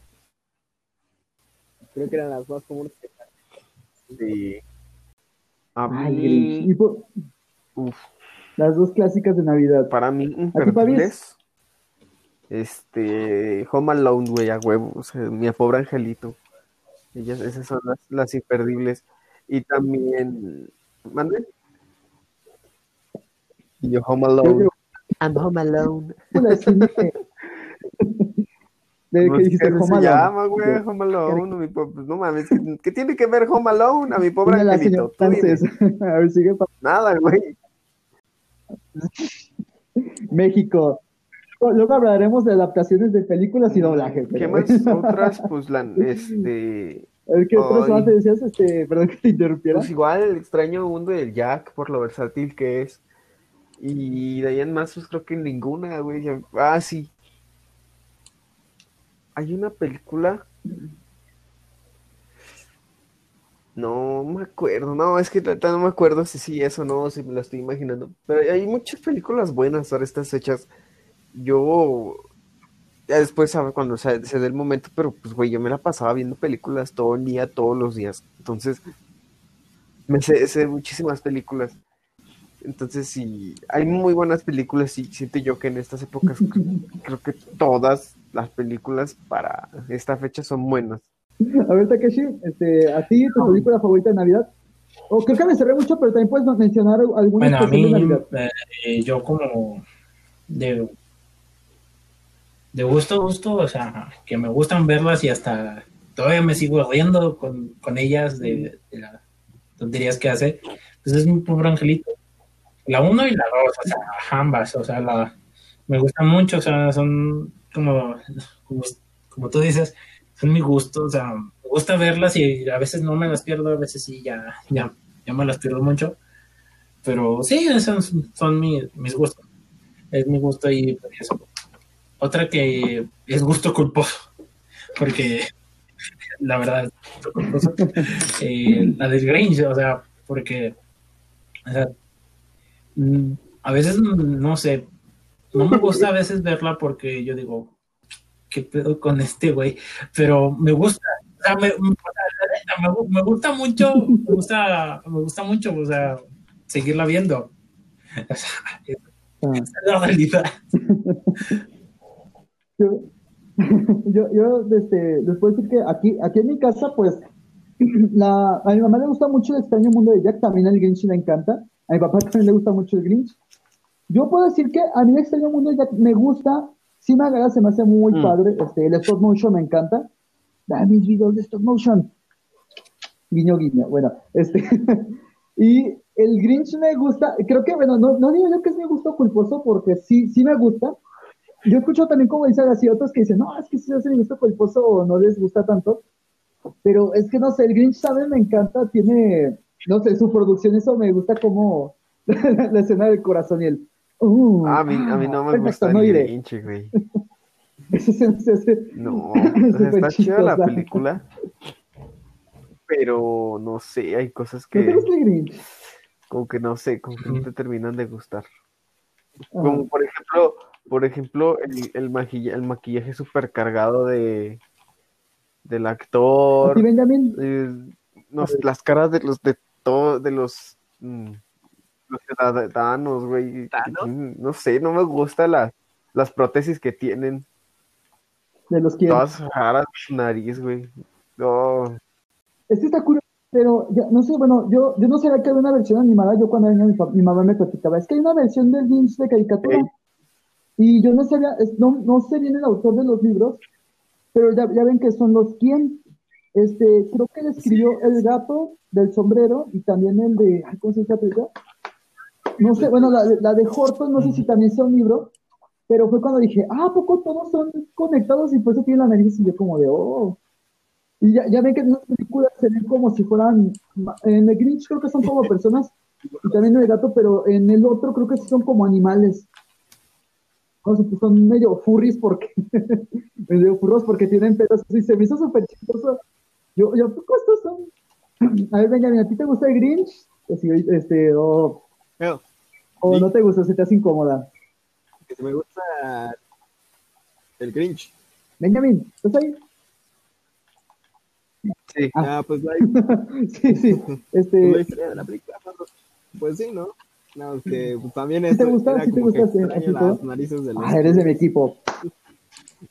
Creo que eran las más comunes. que- Sí. A Ay, mí, Grinch. Y po- uf, las dos clásicas de Navidad. para mí, imperdibles. Este, Home Alone, güey, a huevo. o sea, mi pobre angelito. Ellas, esas son las, las imperdibles. Y también, ¿mande? Y yo, Home Alone. I'm Home Alone. de No se llama, güey, Home Alone. mames, ¿qué, qué tiene que ver Home Alone a mi pobre angelito? francés. A ver, sigue Nada, güey. México. Luego hablaremos de adaptaciones de películas y doblaje. ¿Qué más? Otras, pues, la, este, ver, ¿qué otras más te decías? Este, perdón que te interrumpiera. pues igual el extraño mundo del Jack por lo versátil que es. Y de ahí en más, pues creo que ninguna, güey. Ah, sí. Hay una película. No me acuerdo, no, es que no me acuerdo si sí, eso no, si me la estoy imaginando. Pero hay muchas películas buenas para estas fechas. Yo, ya después, sabe cuando se, se dé el momento, pero pues, güey, yo me la pasaba viendo películas todo el día, todos los días. Entonces, Me sé, sé muchísimas películas. Entonces, sí, hay muy buenas películas y siento yo que en estas épocas creo que todas las películas para esta fecha son buenas. A ver, Takeshi, este, ¿a ti tu película favorita de Navidad? O creo que me cerré mucho, pero también puedes mencionar alguna Bueno, a de mí, Navidad. eh, yo como de, de gusto, gusto, o sea, que me gustan verlas y hasta todavía me sigo riendo con, con ellas de, de las tonterías que hace, pues es mi pobre angelito. La uno y la dos, o sea, ambas, o sea, la, me gustan mucho, o sea, son como, como, como tú dices, son mi gusto, o sea, me gusta verlas y a veces no me las pierdo, a veces sí, ya, ya, ya me las pierdo mucho. Pero sí, esos son mis, mis gustos. Es mi gusto y pues, eso. Otra que es gusto culposo, porque la verdad. Eh, la del Grinch, o sea, porque o sea, mm, a veces mm, no sé, no me gusta a veces verla porque yo digo, ¿qué pedo con este güey? Pero me gusta, o sea, me, me- me gu- me gusta mucho, me gusta, me gusta mucho, o sea, seguirla viendo. O sea, Ah. es la realidad. Yo, yo, yo este, les puedo decir que aquí, aquí en mi casa, pues, la, a mi mamá le gusta mucho el extraño mundo de Jack, también el Grinch le encanta. A mi papá también le gusta mucho el Grinch. Yo puedo decir que a mí el extraño mundo de Jack me gusta, sí me agrada, se me hace muy Mm. padre. Este, el stop motion me encanta. Da mis videos de stop motion. Guiño, guiño. Bueno, este. y el Grinch me gusta, creo que, bueno, no, no digo yo que es mi gusto culposo porque sí, sí me gusta. Yo escucho también como dicen así otros que dicen, no, es que si se hace mi gusto culposo o no les gusta tanto. Pero es que no sé, el Grinch, ¿saben? Me encanta, tiene, no sé, su producción, eso me gusta como la escena del corazón y el. uh, Ah, a mí, a mí no me gusta no el. Grinch, güey. Ese- ese- ese- No, está chida la película, pero no sé, hay cosas ¿No te que gusta el Grinch? como que no sé, como que no te terminan de gustar. Ajá. Como por ejemplo, por ejemplo, el, el, maquilla- el maquillaje súper cargado de del ¿A actor, eh, no sé, las caras de los de todos, de los, mm, los ciudadanos, güey, no sé, no me gusta las, las prótesis que tienen, De los que. todas raras, nariz, güey. No, Es que está curioso, pero ya, no sé, bueno, yo, yo no sabía que había una versión animada. Yo cuando venía mi, mi mamá me platicaba, es que hay una versión del Grinch de caricatura. Y yo no sabía, no, no sé bien el autor de los libros, pero ya, ya ven que son los quién. Este, creo que él escribió El gato del sombrero y también el de, ¿cómo se película? No sé, bueno, la, de- la de Horton, no sé si también sea un libro, pero fue cuando dije, ah, ¿a poco todos son conectados y por eso tienen la nariz y yo como de, oh. Y ya, ya ven que en las películas se ven como si fueran, en el Grinch creo que son como personas, y también en el gato, pero en el otro creo que son como animales. No sé, pues son medio furries porque, medio furros porque tienen pelos así, se me hizo súper chistoso. Yo, yo, ¿a poco estos son? A ver, Benjamin, ¿a ti te gusta el Grinch? O si, este, o, o no te gusta, se te hace incómoda. que me gusta el Grinch. Benjamin, ¿estás ahí? sí, Ah. Ah, pues la, sí, sí. pues, Este, la historia de la película, pues, pues sí, ¿no? No, que también ¿Sí es, te gusta? era ¿Sí te como que gusta extraño las narices de los ah, eres de mi equipo.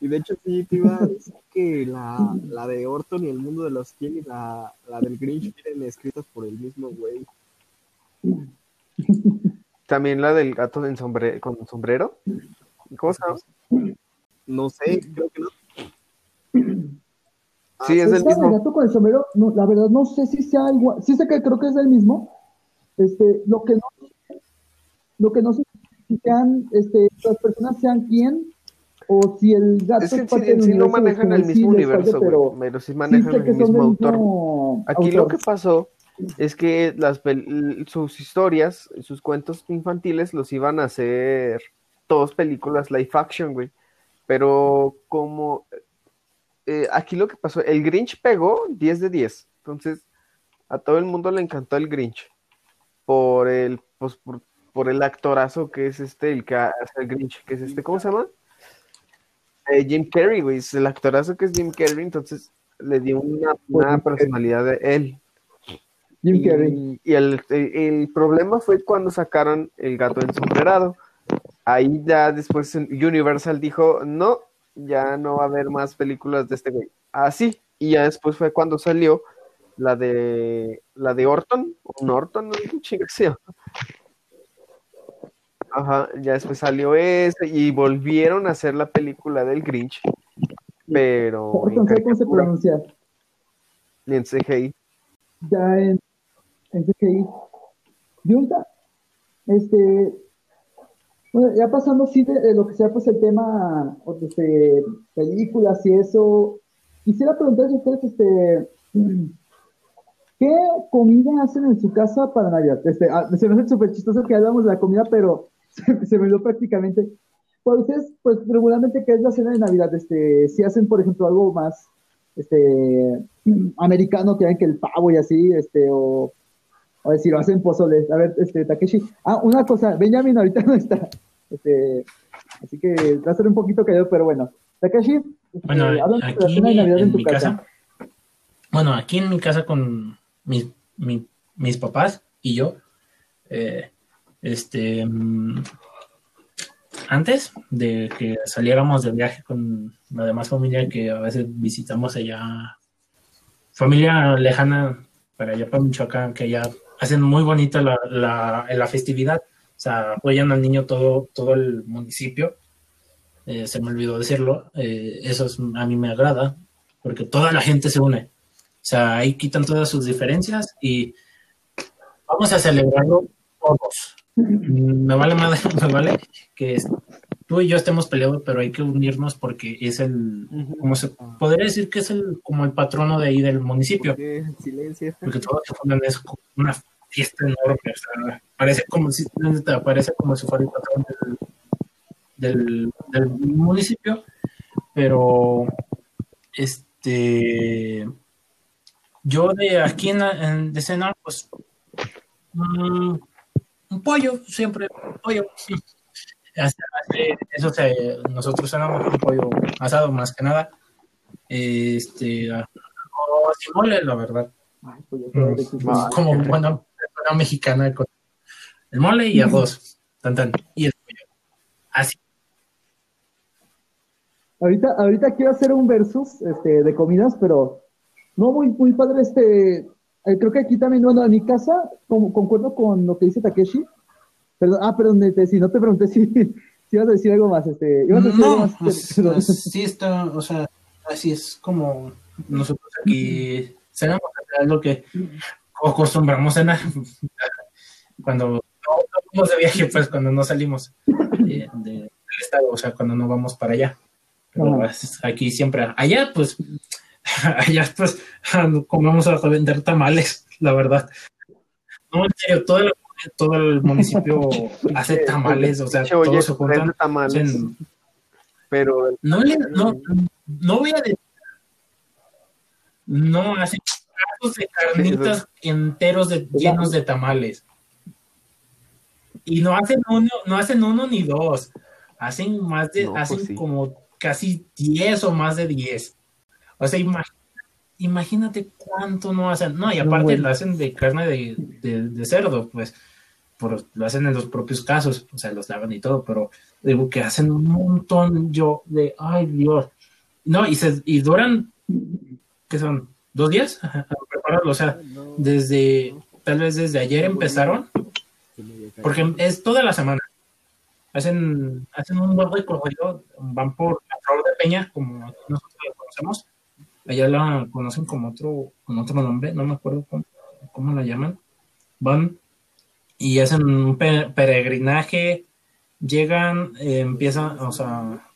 Y de hecho sí te iba a decir que la, la de Orton y el mundo de los King y la, la del Grinch vienen escritas por el mismo güey. también la del gato en sombre- con sombrero, ¿cómo se llama? No sé, creo que no. Ah, Sí, es el del gato con el sombrero, no, la verdad no sé si sea igual, sí sé que creo que es el mismo. Este, lo que no lo que no sé si sean, este, las personas sean quién o si el gato Es que parte en del sí no manejan el mismo sí universo, güey, pero pero sí manejan el mismo autor. mismo Aquí lo que pasó es que las sus historias, sus cuentos infantiles los iban a hacer todos películas live action, güey. Pero como eh, aquí lo que pasó, el Grinch pegó 10 de 10. Entonces, a todo el mundo le encantó el Grinch. Por el, pues, por, por el actorazo que es este, el que hace el Grinch, que es este, ¿cómo se llama? Eh, Jim Carrey, güey. es El actorazo que es Jim Carrey, entonces le dio una, personalidad de él. Jim Carrey. Y, el, el- el problema fue cuando sacaron El gato ensombrerado. Ahí ya después Universal dijo, no, ya no va a haber más películas de este güey. Así. y ya después fue cuando salió la de la de Orton, Norton, no sé qué chinga se llama. Ajá, ya después salió ese y volvieron a hacer la película del Grinch, pero en Orton, ¿sabes cómo se pronuncia? ni en CGI. Ya en, en CGI. Junta, este, bueno, ya pasando sí de, de lo que sea pues el tema o, este, películas y eso, quisiera preguntarles a ustedes, este, ¿qué comida hacen en su casa para Navidad? Este, ah, se me hace súper chistoso que hablamos de la comida, pero se, se me dio prácticamente. Para ustedes, pues regularmente, ¿qué es la cena de Navidad? Este, si hacen, por ejemplo, algo más, este, americano, que ven que el pavo y así, este, o, o decir, lo hacen pozole. A ver, este, Takeshi. Ah, una cosa, Benjamin ahorita no está. Este, así que va a ser un poquito callado, pero bueno. Takeshi, este, Bueno, háblanos de la aquí cena de Navidad en, en tu mi casa. casa, bueno, aquí en mi casa con mis, mi- mis papás y yo, eh, este, mm, antes de que saliéramos de viaje con la demás familia que a veces visitamos allá, familia lejana para allá para Michoacán, que allá hacen muy bonita la, la, la festividad, o sea, apoyan al niño todo, todo el municipio eh, se me olvidó decirlo, eh, eso es- a mí me agrada, porque toda la gente se une. O sea, ahí quitan todas sus diferencias y vamos a celebrarlo todos. Mm, Me vale madre, me vale que tú y yo estemos peleados, pero hay que unirnos porque es el, como se podría decir que es el, como el patrono de ahí del municipio Porque silencio. porque todos se fundan es una fiesta enorme, o sea, parece como si parece como si fuera el patrón del, del, del municipio, pero este yo de aquí en, en- de cenar, pues mm, un pollo, siempre un pollo. Eso se, nosotros cenamos un pollo asado más que nada. Este, o mole, la verdad Ay, pues. Ah, como buena, buena mexicana con el mole y arroz, tan tan, y el pollo. Así. Ahorita, ahorita quiero hacer un versus este, de comidas, pero no muy, muy padre. Este, creo que aquí también, bueno, en mi casa, como, concuerdo con lo que dice Takeshi. Perdón, ah, perdón, este, si no te pregunté si, si ibas a decir algo más. Este, ibas a decir algo No, más. pues, Perdón. sí está, o sea, así es como nosotros aquí cenamos, lo que acostumbramos cenar cuando no vamos de viaje, pues cuando no salimos de- de- del estado, o sea, cuando no vamos para allá. Pero pues, aquí siempre, allá pues, allá pues comemos a vender tamales, la verdad. No, en serio, todo el, todo el municipio hace tamales, o sea, oye, todos se juntan. tamales, hacen- pero no, le, no, no voy a decir. No, hacen pedazos de carnitas enteros de, llenos de tamales. Y no hacen uno, no hacen uno ni dos. Hacen más de, No, pues hacen sí. como casi 10 o más de 10. O sea, ima- imagínate cuánto no hacen. No, y aparte bueno. lo hacen de carne de, de- de cerdo, pues. Por, lo hacen en los propios casos, o sea, los lavan y todo, pero digo que hacen un montón yo de, ay Dios. No, y, se, y duran, ¿qué son? ¿Dos días? A prepararlo, o sea, desde, tal vez desde ayer empezaron, porque es toda la semana. Hacen, hacen un buen recorrido, van por la Flor de Peña, como nosotros la conocemos. Allá la conocen como otro, con otro nombre, no me acuerdo cómo, cómo la llaman. Van y hacen un pe- peregrinaje, llegan, eh, empiezan, o sea,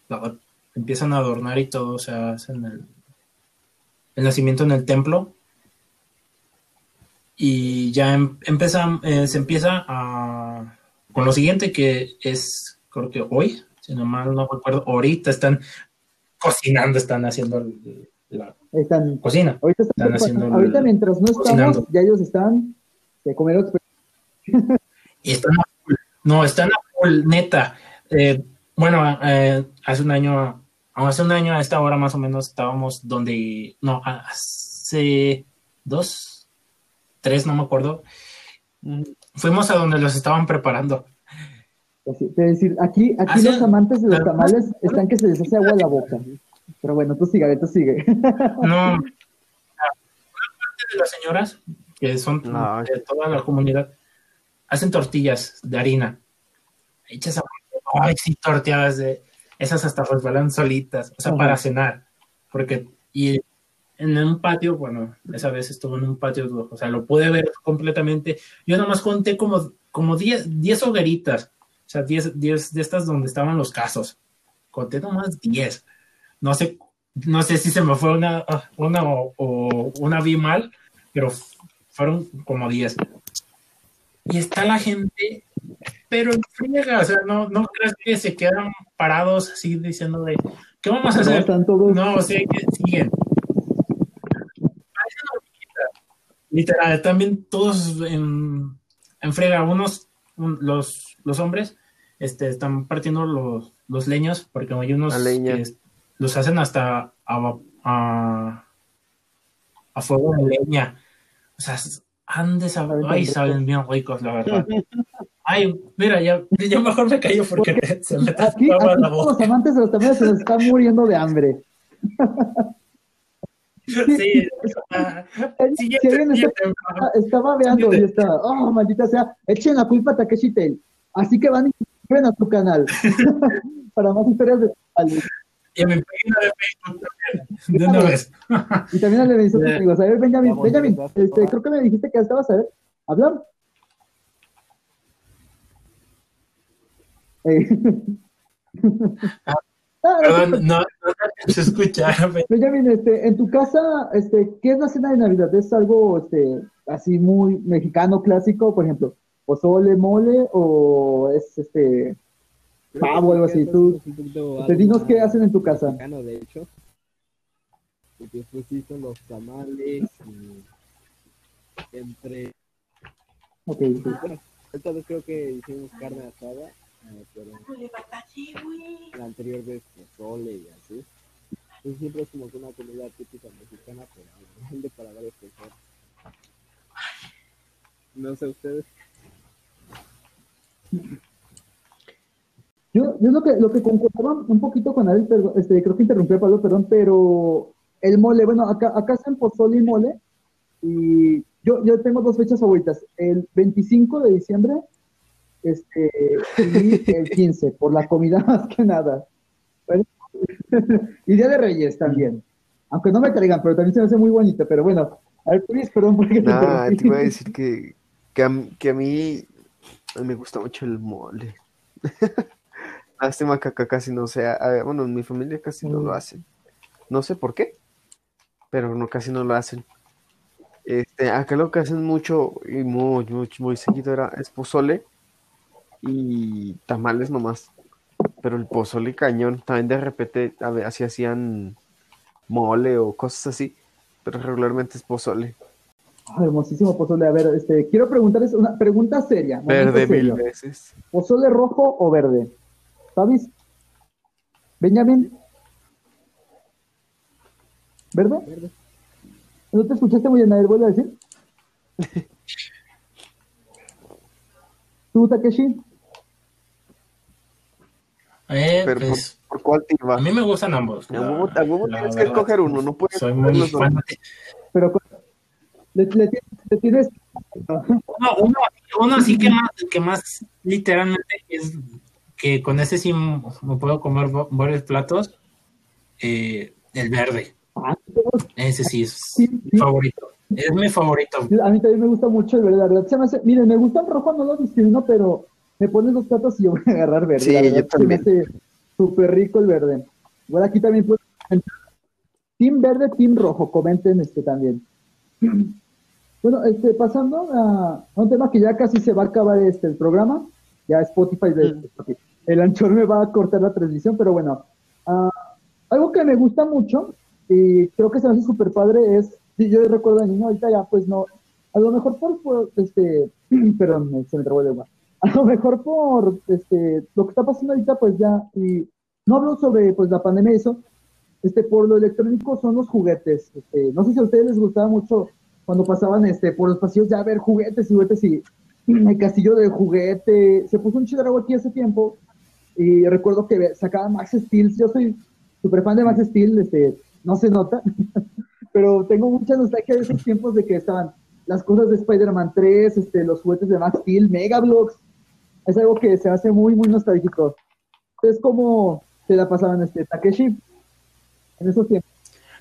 empiezan a adornar y todo, o sea, hacen el, el nacimiento en el templo. Y ya em- empieza, eh, se empieza a, con lo siguiente que es, creo que hoy, si no mal no recuerdo, ahorita están cocinando, están haciendo el- la Están, cocina. ahorita, están- Están haciendo el- ahorita mientras no estamos, ya ellos están de comer Y están a full. No, están a full, neta. Eh, bueno, eh, hace un año, hace un año a esta hora más o menos estábamos donde, no, hace dos, tres, no me acuerdo. Fuimos a donde los estaban preparando. Es decir, aquí, aquí Ah, los amantes de los tamales están que se les hace agua a la boca. Pero bueno, tú sigue, tú sigue. No. Una parte de las señoras, que son No. de toda la comunidad, hacen tortillas de harina. Hechas a Ay, sí, tortillas de. Esas hasta resbalan solitas, o sea, para cenar. Porque. Y en un patio, bueno, esa vez estuve en un patio, o sea, lo pude ver completamente. Yo nomás conté como, como 10, 10 hogueritas, o sea, 10, 10 de estas donde estaban los casos. Conté nomás 10. No sé, no sé si se me fue una, una o, o una vi mal, pero fueron como 10. Y está la gente, pero en friega, o sea, no, no crees que se quedan parados así diciendo de, ¿qué vamos a No, hacer? todos. No, o sea, que siguen. Literal, también todos en, en frega, unos, un- los, los hombres, este, están partiendo los, los leños, porque hay unos La leña. que los hacen hasta a, va- a, a fuego de leña. O sea, han de saber, ay, saben bien ricos, la verdad. Ay, mira, ya, ya mejor me callo porque se me Aquí, aquí la todos boca. los amantes de los tamales se nos están muriendo de hambre. Sí, alguien está, babeando y está, oh, maldita sea, echen la culpa a Takeshi Tail. Así que van y a tu canal para más historias de. Y a mi página de Facebook también, de una vez. Y también al de mis otros amigos. A ver, Benjamin, Vamos, Benjamin, gracias, este, creo que me dijiste que ya estabas a ver. ¿Hablar? Eh. Ah, Perdón, no, no se escucha. Benjamin, este, en tu casa, este, ¿qué es la cena de Navidad? ¿Es algo, este, así muy mexicano, clásico, por ejemplo, pozole, mole, o es, este, pavo, algo así? Tú, este, dinos qué hacen en tu casa. De hecho. Y después son los tamales y entre... Ok. Bueno, esta vez creo que hicimos carne asada, eh, pero la anterior vez pozole y así. Entonces siempre es como que una comida típica mexicana, pero grande para varias personas. No sé ustedes. Yo, yo lo que, lo que concordaba un poquito con él, perdón, este, creo que interrumpí a Pablo, perdón, pero el mole, bueno, acá, acá hacen pozole y mole, y yo, yo tengo dos fechas favoritas, el 25 de diciembre este, y el 15, por la comida más que nada. Bueno, y Día de Reyes también, aunque no me traigan, pero también se me hace muy bonito, pero bueno, a ver, Luis, perdón, porque te Nah, te interrumpí. iba a decir que, que, a, que a mí me gusta mucho el mole. Lástima que acá casi no sea. bueno, en mi familia casi no lo hacen. No sé por qué, pero no casi no lo hacen. Este, acá lo que hacen mucho y muy, muy, muy seguido era es pozole y tamales nomás. Pero el pozole cañón, también de repente a ver, así hacían mole o cosas así, pero regularmente es pozole. Ah, hermosísimo pozole, a ver, este, quiero preguntarles una pregunta seria. Verde mil veces. ¿Pozole rojo o verde? ¿Sabes? Benjamin. ¿Verde? Verde. ¿No te escuchaste muy bien? A ver, vuelve a decir. ¿Tú, Takeshi? Eh, Pero por, pues, por cuál te iba? a mí me gustan ambos. A huevo, a huevo la tienes que escoger uno, no puedes Soy escoger muy los dos. fan de- Pero le, le tienes- le tienes... Uno, uno, uno así que más, que más literalmente es que con ese sí me puedo comer va- varios platos. eh, el verde. Ah. Ese sí es Sí, mi sí. favorito. Es mi favorito. A mí también me gusta mucho el verde, la verdad. Se me hace, miren, me gusta el rojo, no lo discrimino, pero me pones los platos y yo voy a agarrar verde. Sí, la verdad, yo también. Se me hace súper rico el verde. Bueno, aquí también comentar. Team verde, team rojo, comenten este también. Bueno, este, pasando a, a un tema que ya casi se va a acabar este el programa, ya Spotify, de, Mm. el anchor me va a cortar la transmisión, pero bueno, ah, algo que me gusta mucho y creo que se me hace súper padre es, sí, yo recuerdo de niño, ahorita ya pues no, a lo mejor por, por, este, perdón, se me trabó el lengua, a lo mejor por este, lo que está pasando ahorita pues ya, y no hablo sobre pues la pandemia y eso, este, por lo electrónico son los juguetes, este, no sé si a ustedes les gustaba mucho cuando pasaban este, por los pasillos ya a ver juguetes y juguetes y el castillo de juguete. Se puso un chidrago aquí hace tiempo y recuerdo que sacaba Max Steel. Yo soy súper fan de Max Steel, este, no se nota, pero tengo mucha nostalgia de esos tiempos de que estaban las cosas de Spider-Man 3, este, los juguetes de Max Steel, Mega Bloks. Es algo que se hace muy, muy nostálgico. Es como se la pasaban este Takeshi en esos tiempos.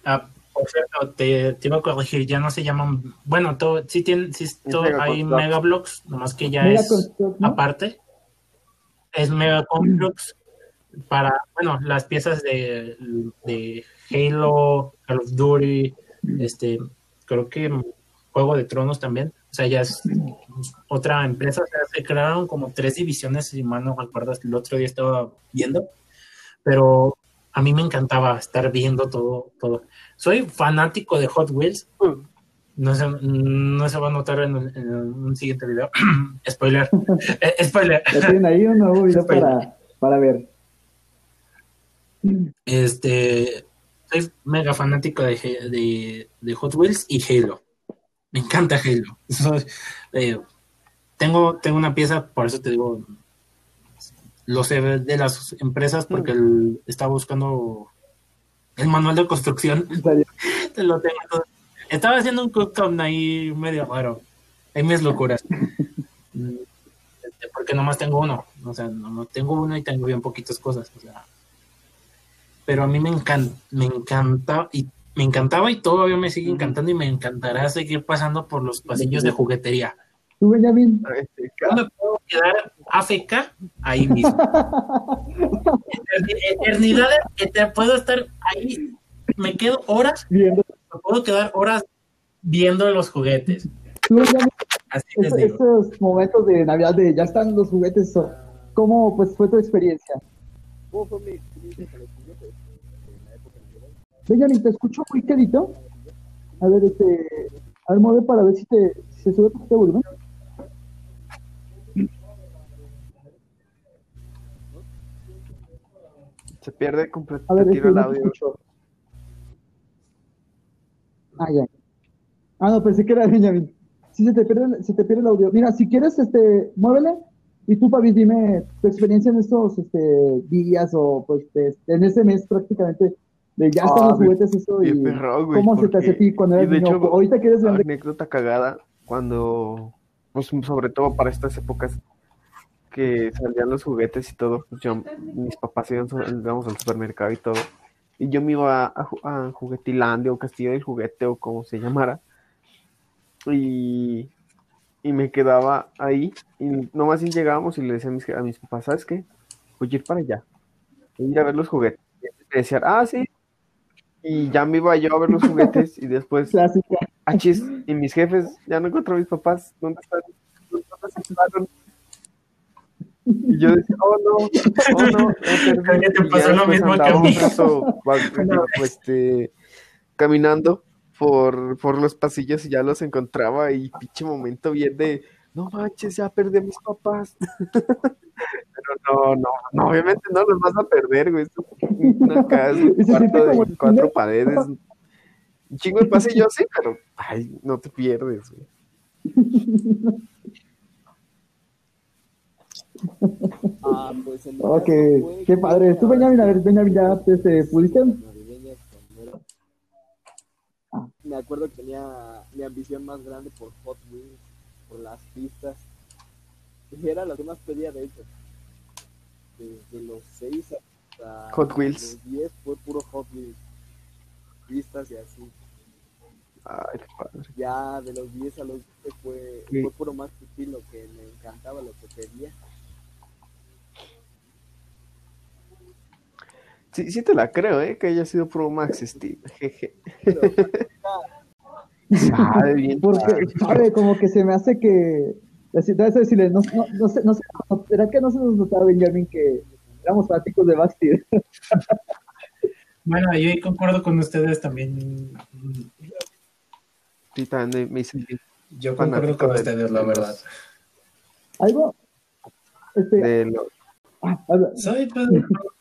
Ah, por cierto, te, te, iba a corregir, ya no se llaman, bueno, todo, sí, tienen, sí todo, hay Mega Blocks, nomás que ya es aparte. Es Mega Complex para, bueno, las piezas de, de Halo, Call of Duty, este, creo que Juego de Tronos también. O sea, ya es otra empresa. O sea, se crearon como tres divisiones, si mal no recuerdas, el otro día estaba viendo. Pero a mí me encantaba estar viendo todo, todo. Soy fanático de Hot Wheels. No se, no se va a notar en, un siguiente video. spoiler. Eh, spoiler. tienen ahí un nuevo video para, para ver. Este, soy mega fanático de, de, de, Hot Wheels y Halo. Me encanta Halo. Eh, tengo, tengo una pieza, por eso te digo, lo sé de las empresas porque mm. estaba buscando el manual de construcción. te lo tengo Estaba haciendo un cookdown ahí medio raro. Hay mis locuras. Este, porque nomás tengo uno. O sea, no, tengo uno y tengo bien poquitas cosas. O sea, pero a mí me encanta, me encanta y me encantaba y todavía me sigue encantando y me encantará seguir pasando por los pasillos de juguetería. ¿Tú, Benjamín? No me puedo quedar AFK ahí mismo. Eternidades que te puedo estar ahí, me quedo horas, viendo. me puedo quedar horas viendo los juguetes. Así es, Esos momentos de Navidad de ya están los juguetes, ¿cómo pues fue tu experiencia? ¿Cómo fue mi experiencia con los juguetes? Te escucho muy quedito. A ver, este, a ver, mueve para ver si te si se sube tu volumen. Se pierde completamente el audio. Ah, ya. Ah, no, pensé que era Benjamin. Sí, se te pierde, se te pierde el audio. Mira, si quieres, este, muévele. Y tú, Pavi, dime tu experiencia en estos este, días o pues en este mes prácticamente. De ya están los juguetes, eso. Y, ¿Cómo se te hace a ti cuando eres niño? Ahorita quieres ver. anécdota cagada cuando, pues sobre todo para estas épocas, que salían los juguetes y todo, pues yo, mis papás íbamos al supermercado y todo, y yo me iba a, a, Juguetilandia o Castillo del Juguete o como se llamara, y, y me quedaba ahí, y nomás llegábamos y le decía a mis, a mis papás, ¿sabes qué? Voy a ir para allá, voy a ir a ver los juguetes. Y me decían, ah, sí, y ya me iba yo a ver los juguetes y después, achis, y mis jefes, ya no encontré a mis papás, ¿dónde están? ¿Dónde y yo decía, oh no, oh no, ¿Qué te pasó lo mismo que este, caminando por, por los pasillos y ya los encontraba y pinche momento bien de, no manches, ya perdí a mis papás. Pero no, no, no, obviamente no los vas a perder, güey. Una casa, un cuarto de cuatro paredes. Un chingo de pasillos, sí, pero, ay, no te pierdes, güey. Ah, pues en ok, qué padre. ¿Tú, Benjamin, a ver, Benjamin, ya este, pudiste? Me acuerdo que tenía mi ambición más grande por Hot Wheels, por las pistas. Y era lo que más pedía, de hecho. Desde los 6 hasta Hot Wheels. los 10 fue puro Hot Wheels. Pistas y así. Ay, qué padre. Ya de los 10 a los 12 fue, fue puro más lo que me encantaba, lo que pedía. Sí, sí te la creo, ¿eh? Que haya sido Pro Max Steve. Jeje. sabe bien. Porque, sabe, como que se me hace que. Decirle, no, no, no, sé, no sé, ¿será que no se nos notaba, Benjamin, que éramos fanáticos de Basti? bueno, yo concuerdo con ustedes también. Sí, también me hice Yo concuerdo con ustedes, la verdad. Algo. Este, de lo, Ah,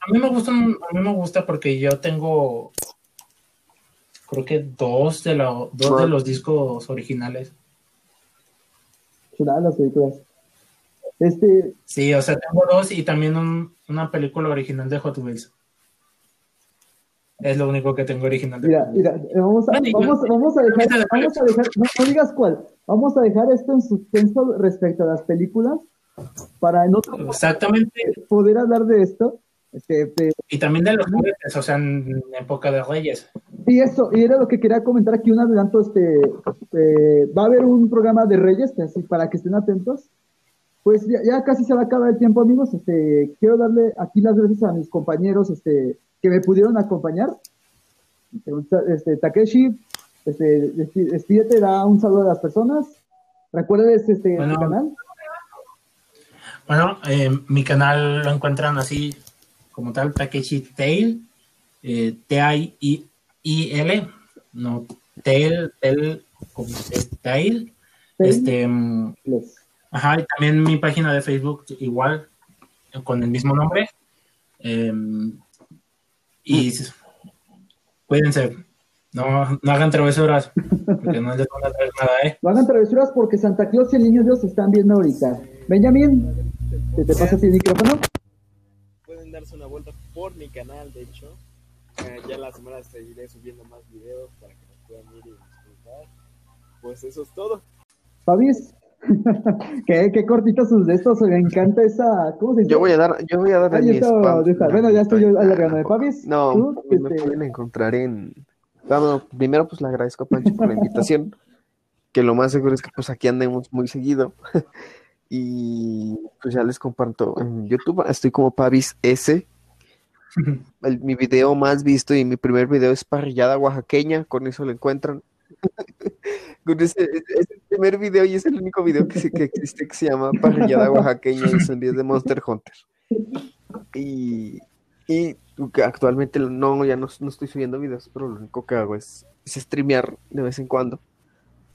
a mí me gusta, a mí me gusta porque yo tengo creo que dos de, la, dos de los discos originales. Las películas. Este, Sí, o sea, tengo dos y también un- una película original de Hot Wheels. Es lo único que tengo original de mira, mira, vamos a, vamos, vamos a dejar, vamos a dejar, no, no digas cuál, vamos a dejar esto en suspenso respecto a las películas para en otro Exactamente. poder hablar de esto. Este, de- Y también de los juguetes, o sea, en época de Reyes. y eso, y era lo que quería comentar aquí un adelanto, este, eh, va a haber un programa de Reyes, así, para que estén atentos. Pues ya, ya casi se va a acabar el tiempo, amigos. Este, quiero darle aquí las gracias a mis compañeros, este, que me pudieron acompañar. Este, Takeshi, este, despídete, da un saludo a las personas. Recuerdes este Bueno. tu canal. Bueno, eh, mi canal lo encuentran así como tal, Takeshi Tail, eh, T-I-I-L, no, Tail, Tail, como es Tail. Tail. Este, mm, Les- ajá, y también mi página de Facebook igual, con el mismo nombre. Eh, y s- cuídense, no, no hagan travesuras, porque no les van a traer nada, ¿eh? No hagan travesuras porque Santa Claus y el Niño Dios están viendo ahorita. Benjamín, ¿te, te pasas el micrófono? Pueden darse una vuelta por mi canal, de hecho. Eh, ya la semana seguiré subiendo más videos para que nos puedan ir y disfrutar. Pues eso es todo. Fabis, qué, qué cortitos sus de estos, me encanta esa. ¿Cómo se dice? Yo voy a dar, yo voy a dar Ahí mi está, spam. ahí está. Bueno, ya estoy yo alargando de Fabis. No, tú, pues me este, pueden encontrar en. Bueno, primero pues le agradezco a Pancho por la invitación, que lo más seguro es que pues aquí andemos muy seguido. y pues ya les comparto en YouTube, estoy como Pavis S. Mi video más visto y mi primer video es parrillada oaxaqueña, con eso lo encuentran. Con ese, primer video y es el único video que, se- que existe que se llama parrillada oaxaqueña y son días de Monster Hunter. Y, y actualmente no, ya no, no estoy subiendo videos, pero lo único que hago es, es streamear de vez en cuando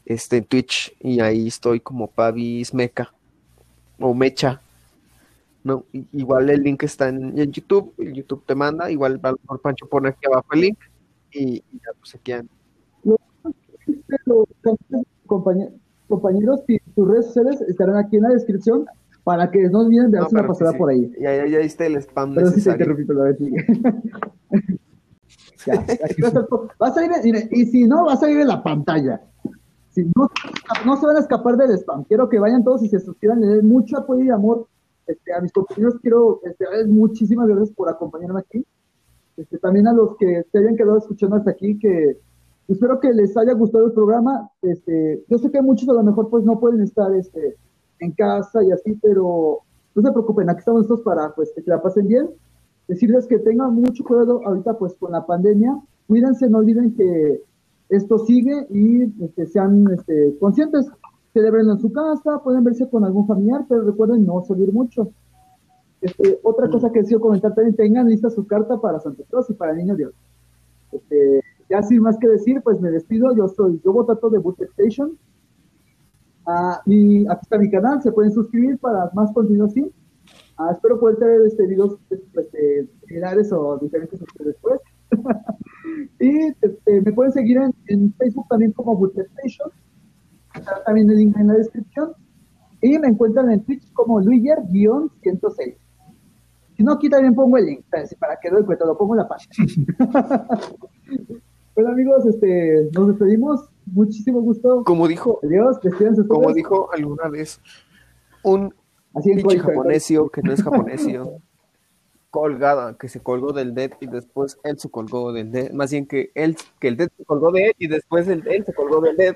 este, en Twitch y ahí estoy como Pavis Meca o Mecha. No, igual el link está en, en YouTube, el YouTube te manda, igual mejor Pancho pone aquí abajo el link y, y ya pues aquí an- los compañe- compañeros tus redes sociales estarán aquí en la descripción para que no olviden de No, darse una pero sí, pasada sí. por ahí. Ya, ya, ya está el spam Pero sí te necesario. sigue. ya, aquí va a. Vas a ir, mire, y si no, vas a ir en la pantalla. Si no, no se van a escapar del spam. Quiero que vayan todos y se suscriban, le den mucho apoyo y amor este, a mis compañeros. Quiero este, muchísimas gracias por acompañarme aquí. Este, también a los que se hayan quedado escuchando hasta aquí, que espero que les haya gustado el programa. Este, yo sé que muchos a lo mejor pues no pueden estar este, en casa y así, pero no se preocupen, aquí estamos nosotros para pues, que la pasen bien. Decirles que tengan mucho cuidado ahorita pues con la pandemia. Cuídense, no olviden que esto sigue y este, sean este, conscientes. Celebrenlo en su casa, pueden verse con algún familiar, pero recuerden no salir mucho. Este, otra cosa que quiero comentar también, tengan lista su carta para Santa Claus y para Niño Dios. Este, ya sin más que decir, pues me despido. Yo soy Yo Botato de Boot Station. Ah, mi- aquí está mi canal, se pueden suscribir para más contenido así. Ah, espero poder traer este, videos este, similares o diferentes después. y este, me pueden seguir en, en Facebook también como Boot Station. Está también el link en la descripción. Y me encuentran en Twitch como Luiger-106. Si no, aquí también pongo el link, para- que doy cuenta, lo pongo en la página. bueno, amigos, este, nos despedimos. Muchísimo gusto. Como dijo, Adiós, como dijo alguna vez un Así pinche japonesio que no es japonesio, colgada, que se colgó del dead y después él se colgó del dead, más bien que él, que el dead se colgó de él y después el, él se colgó del dead.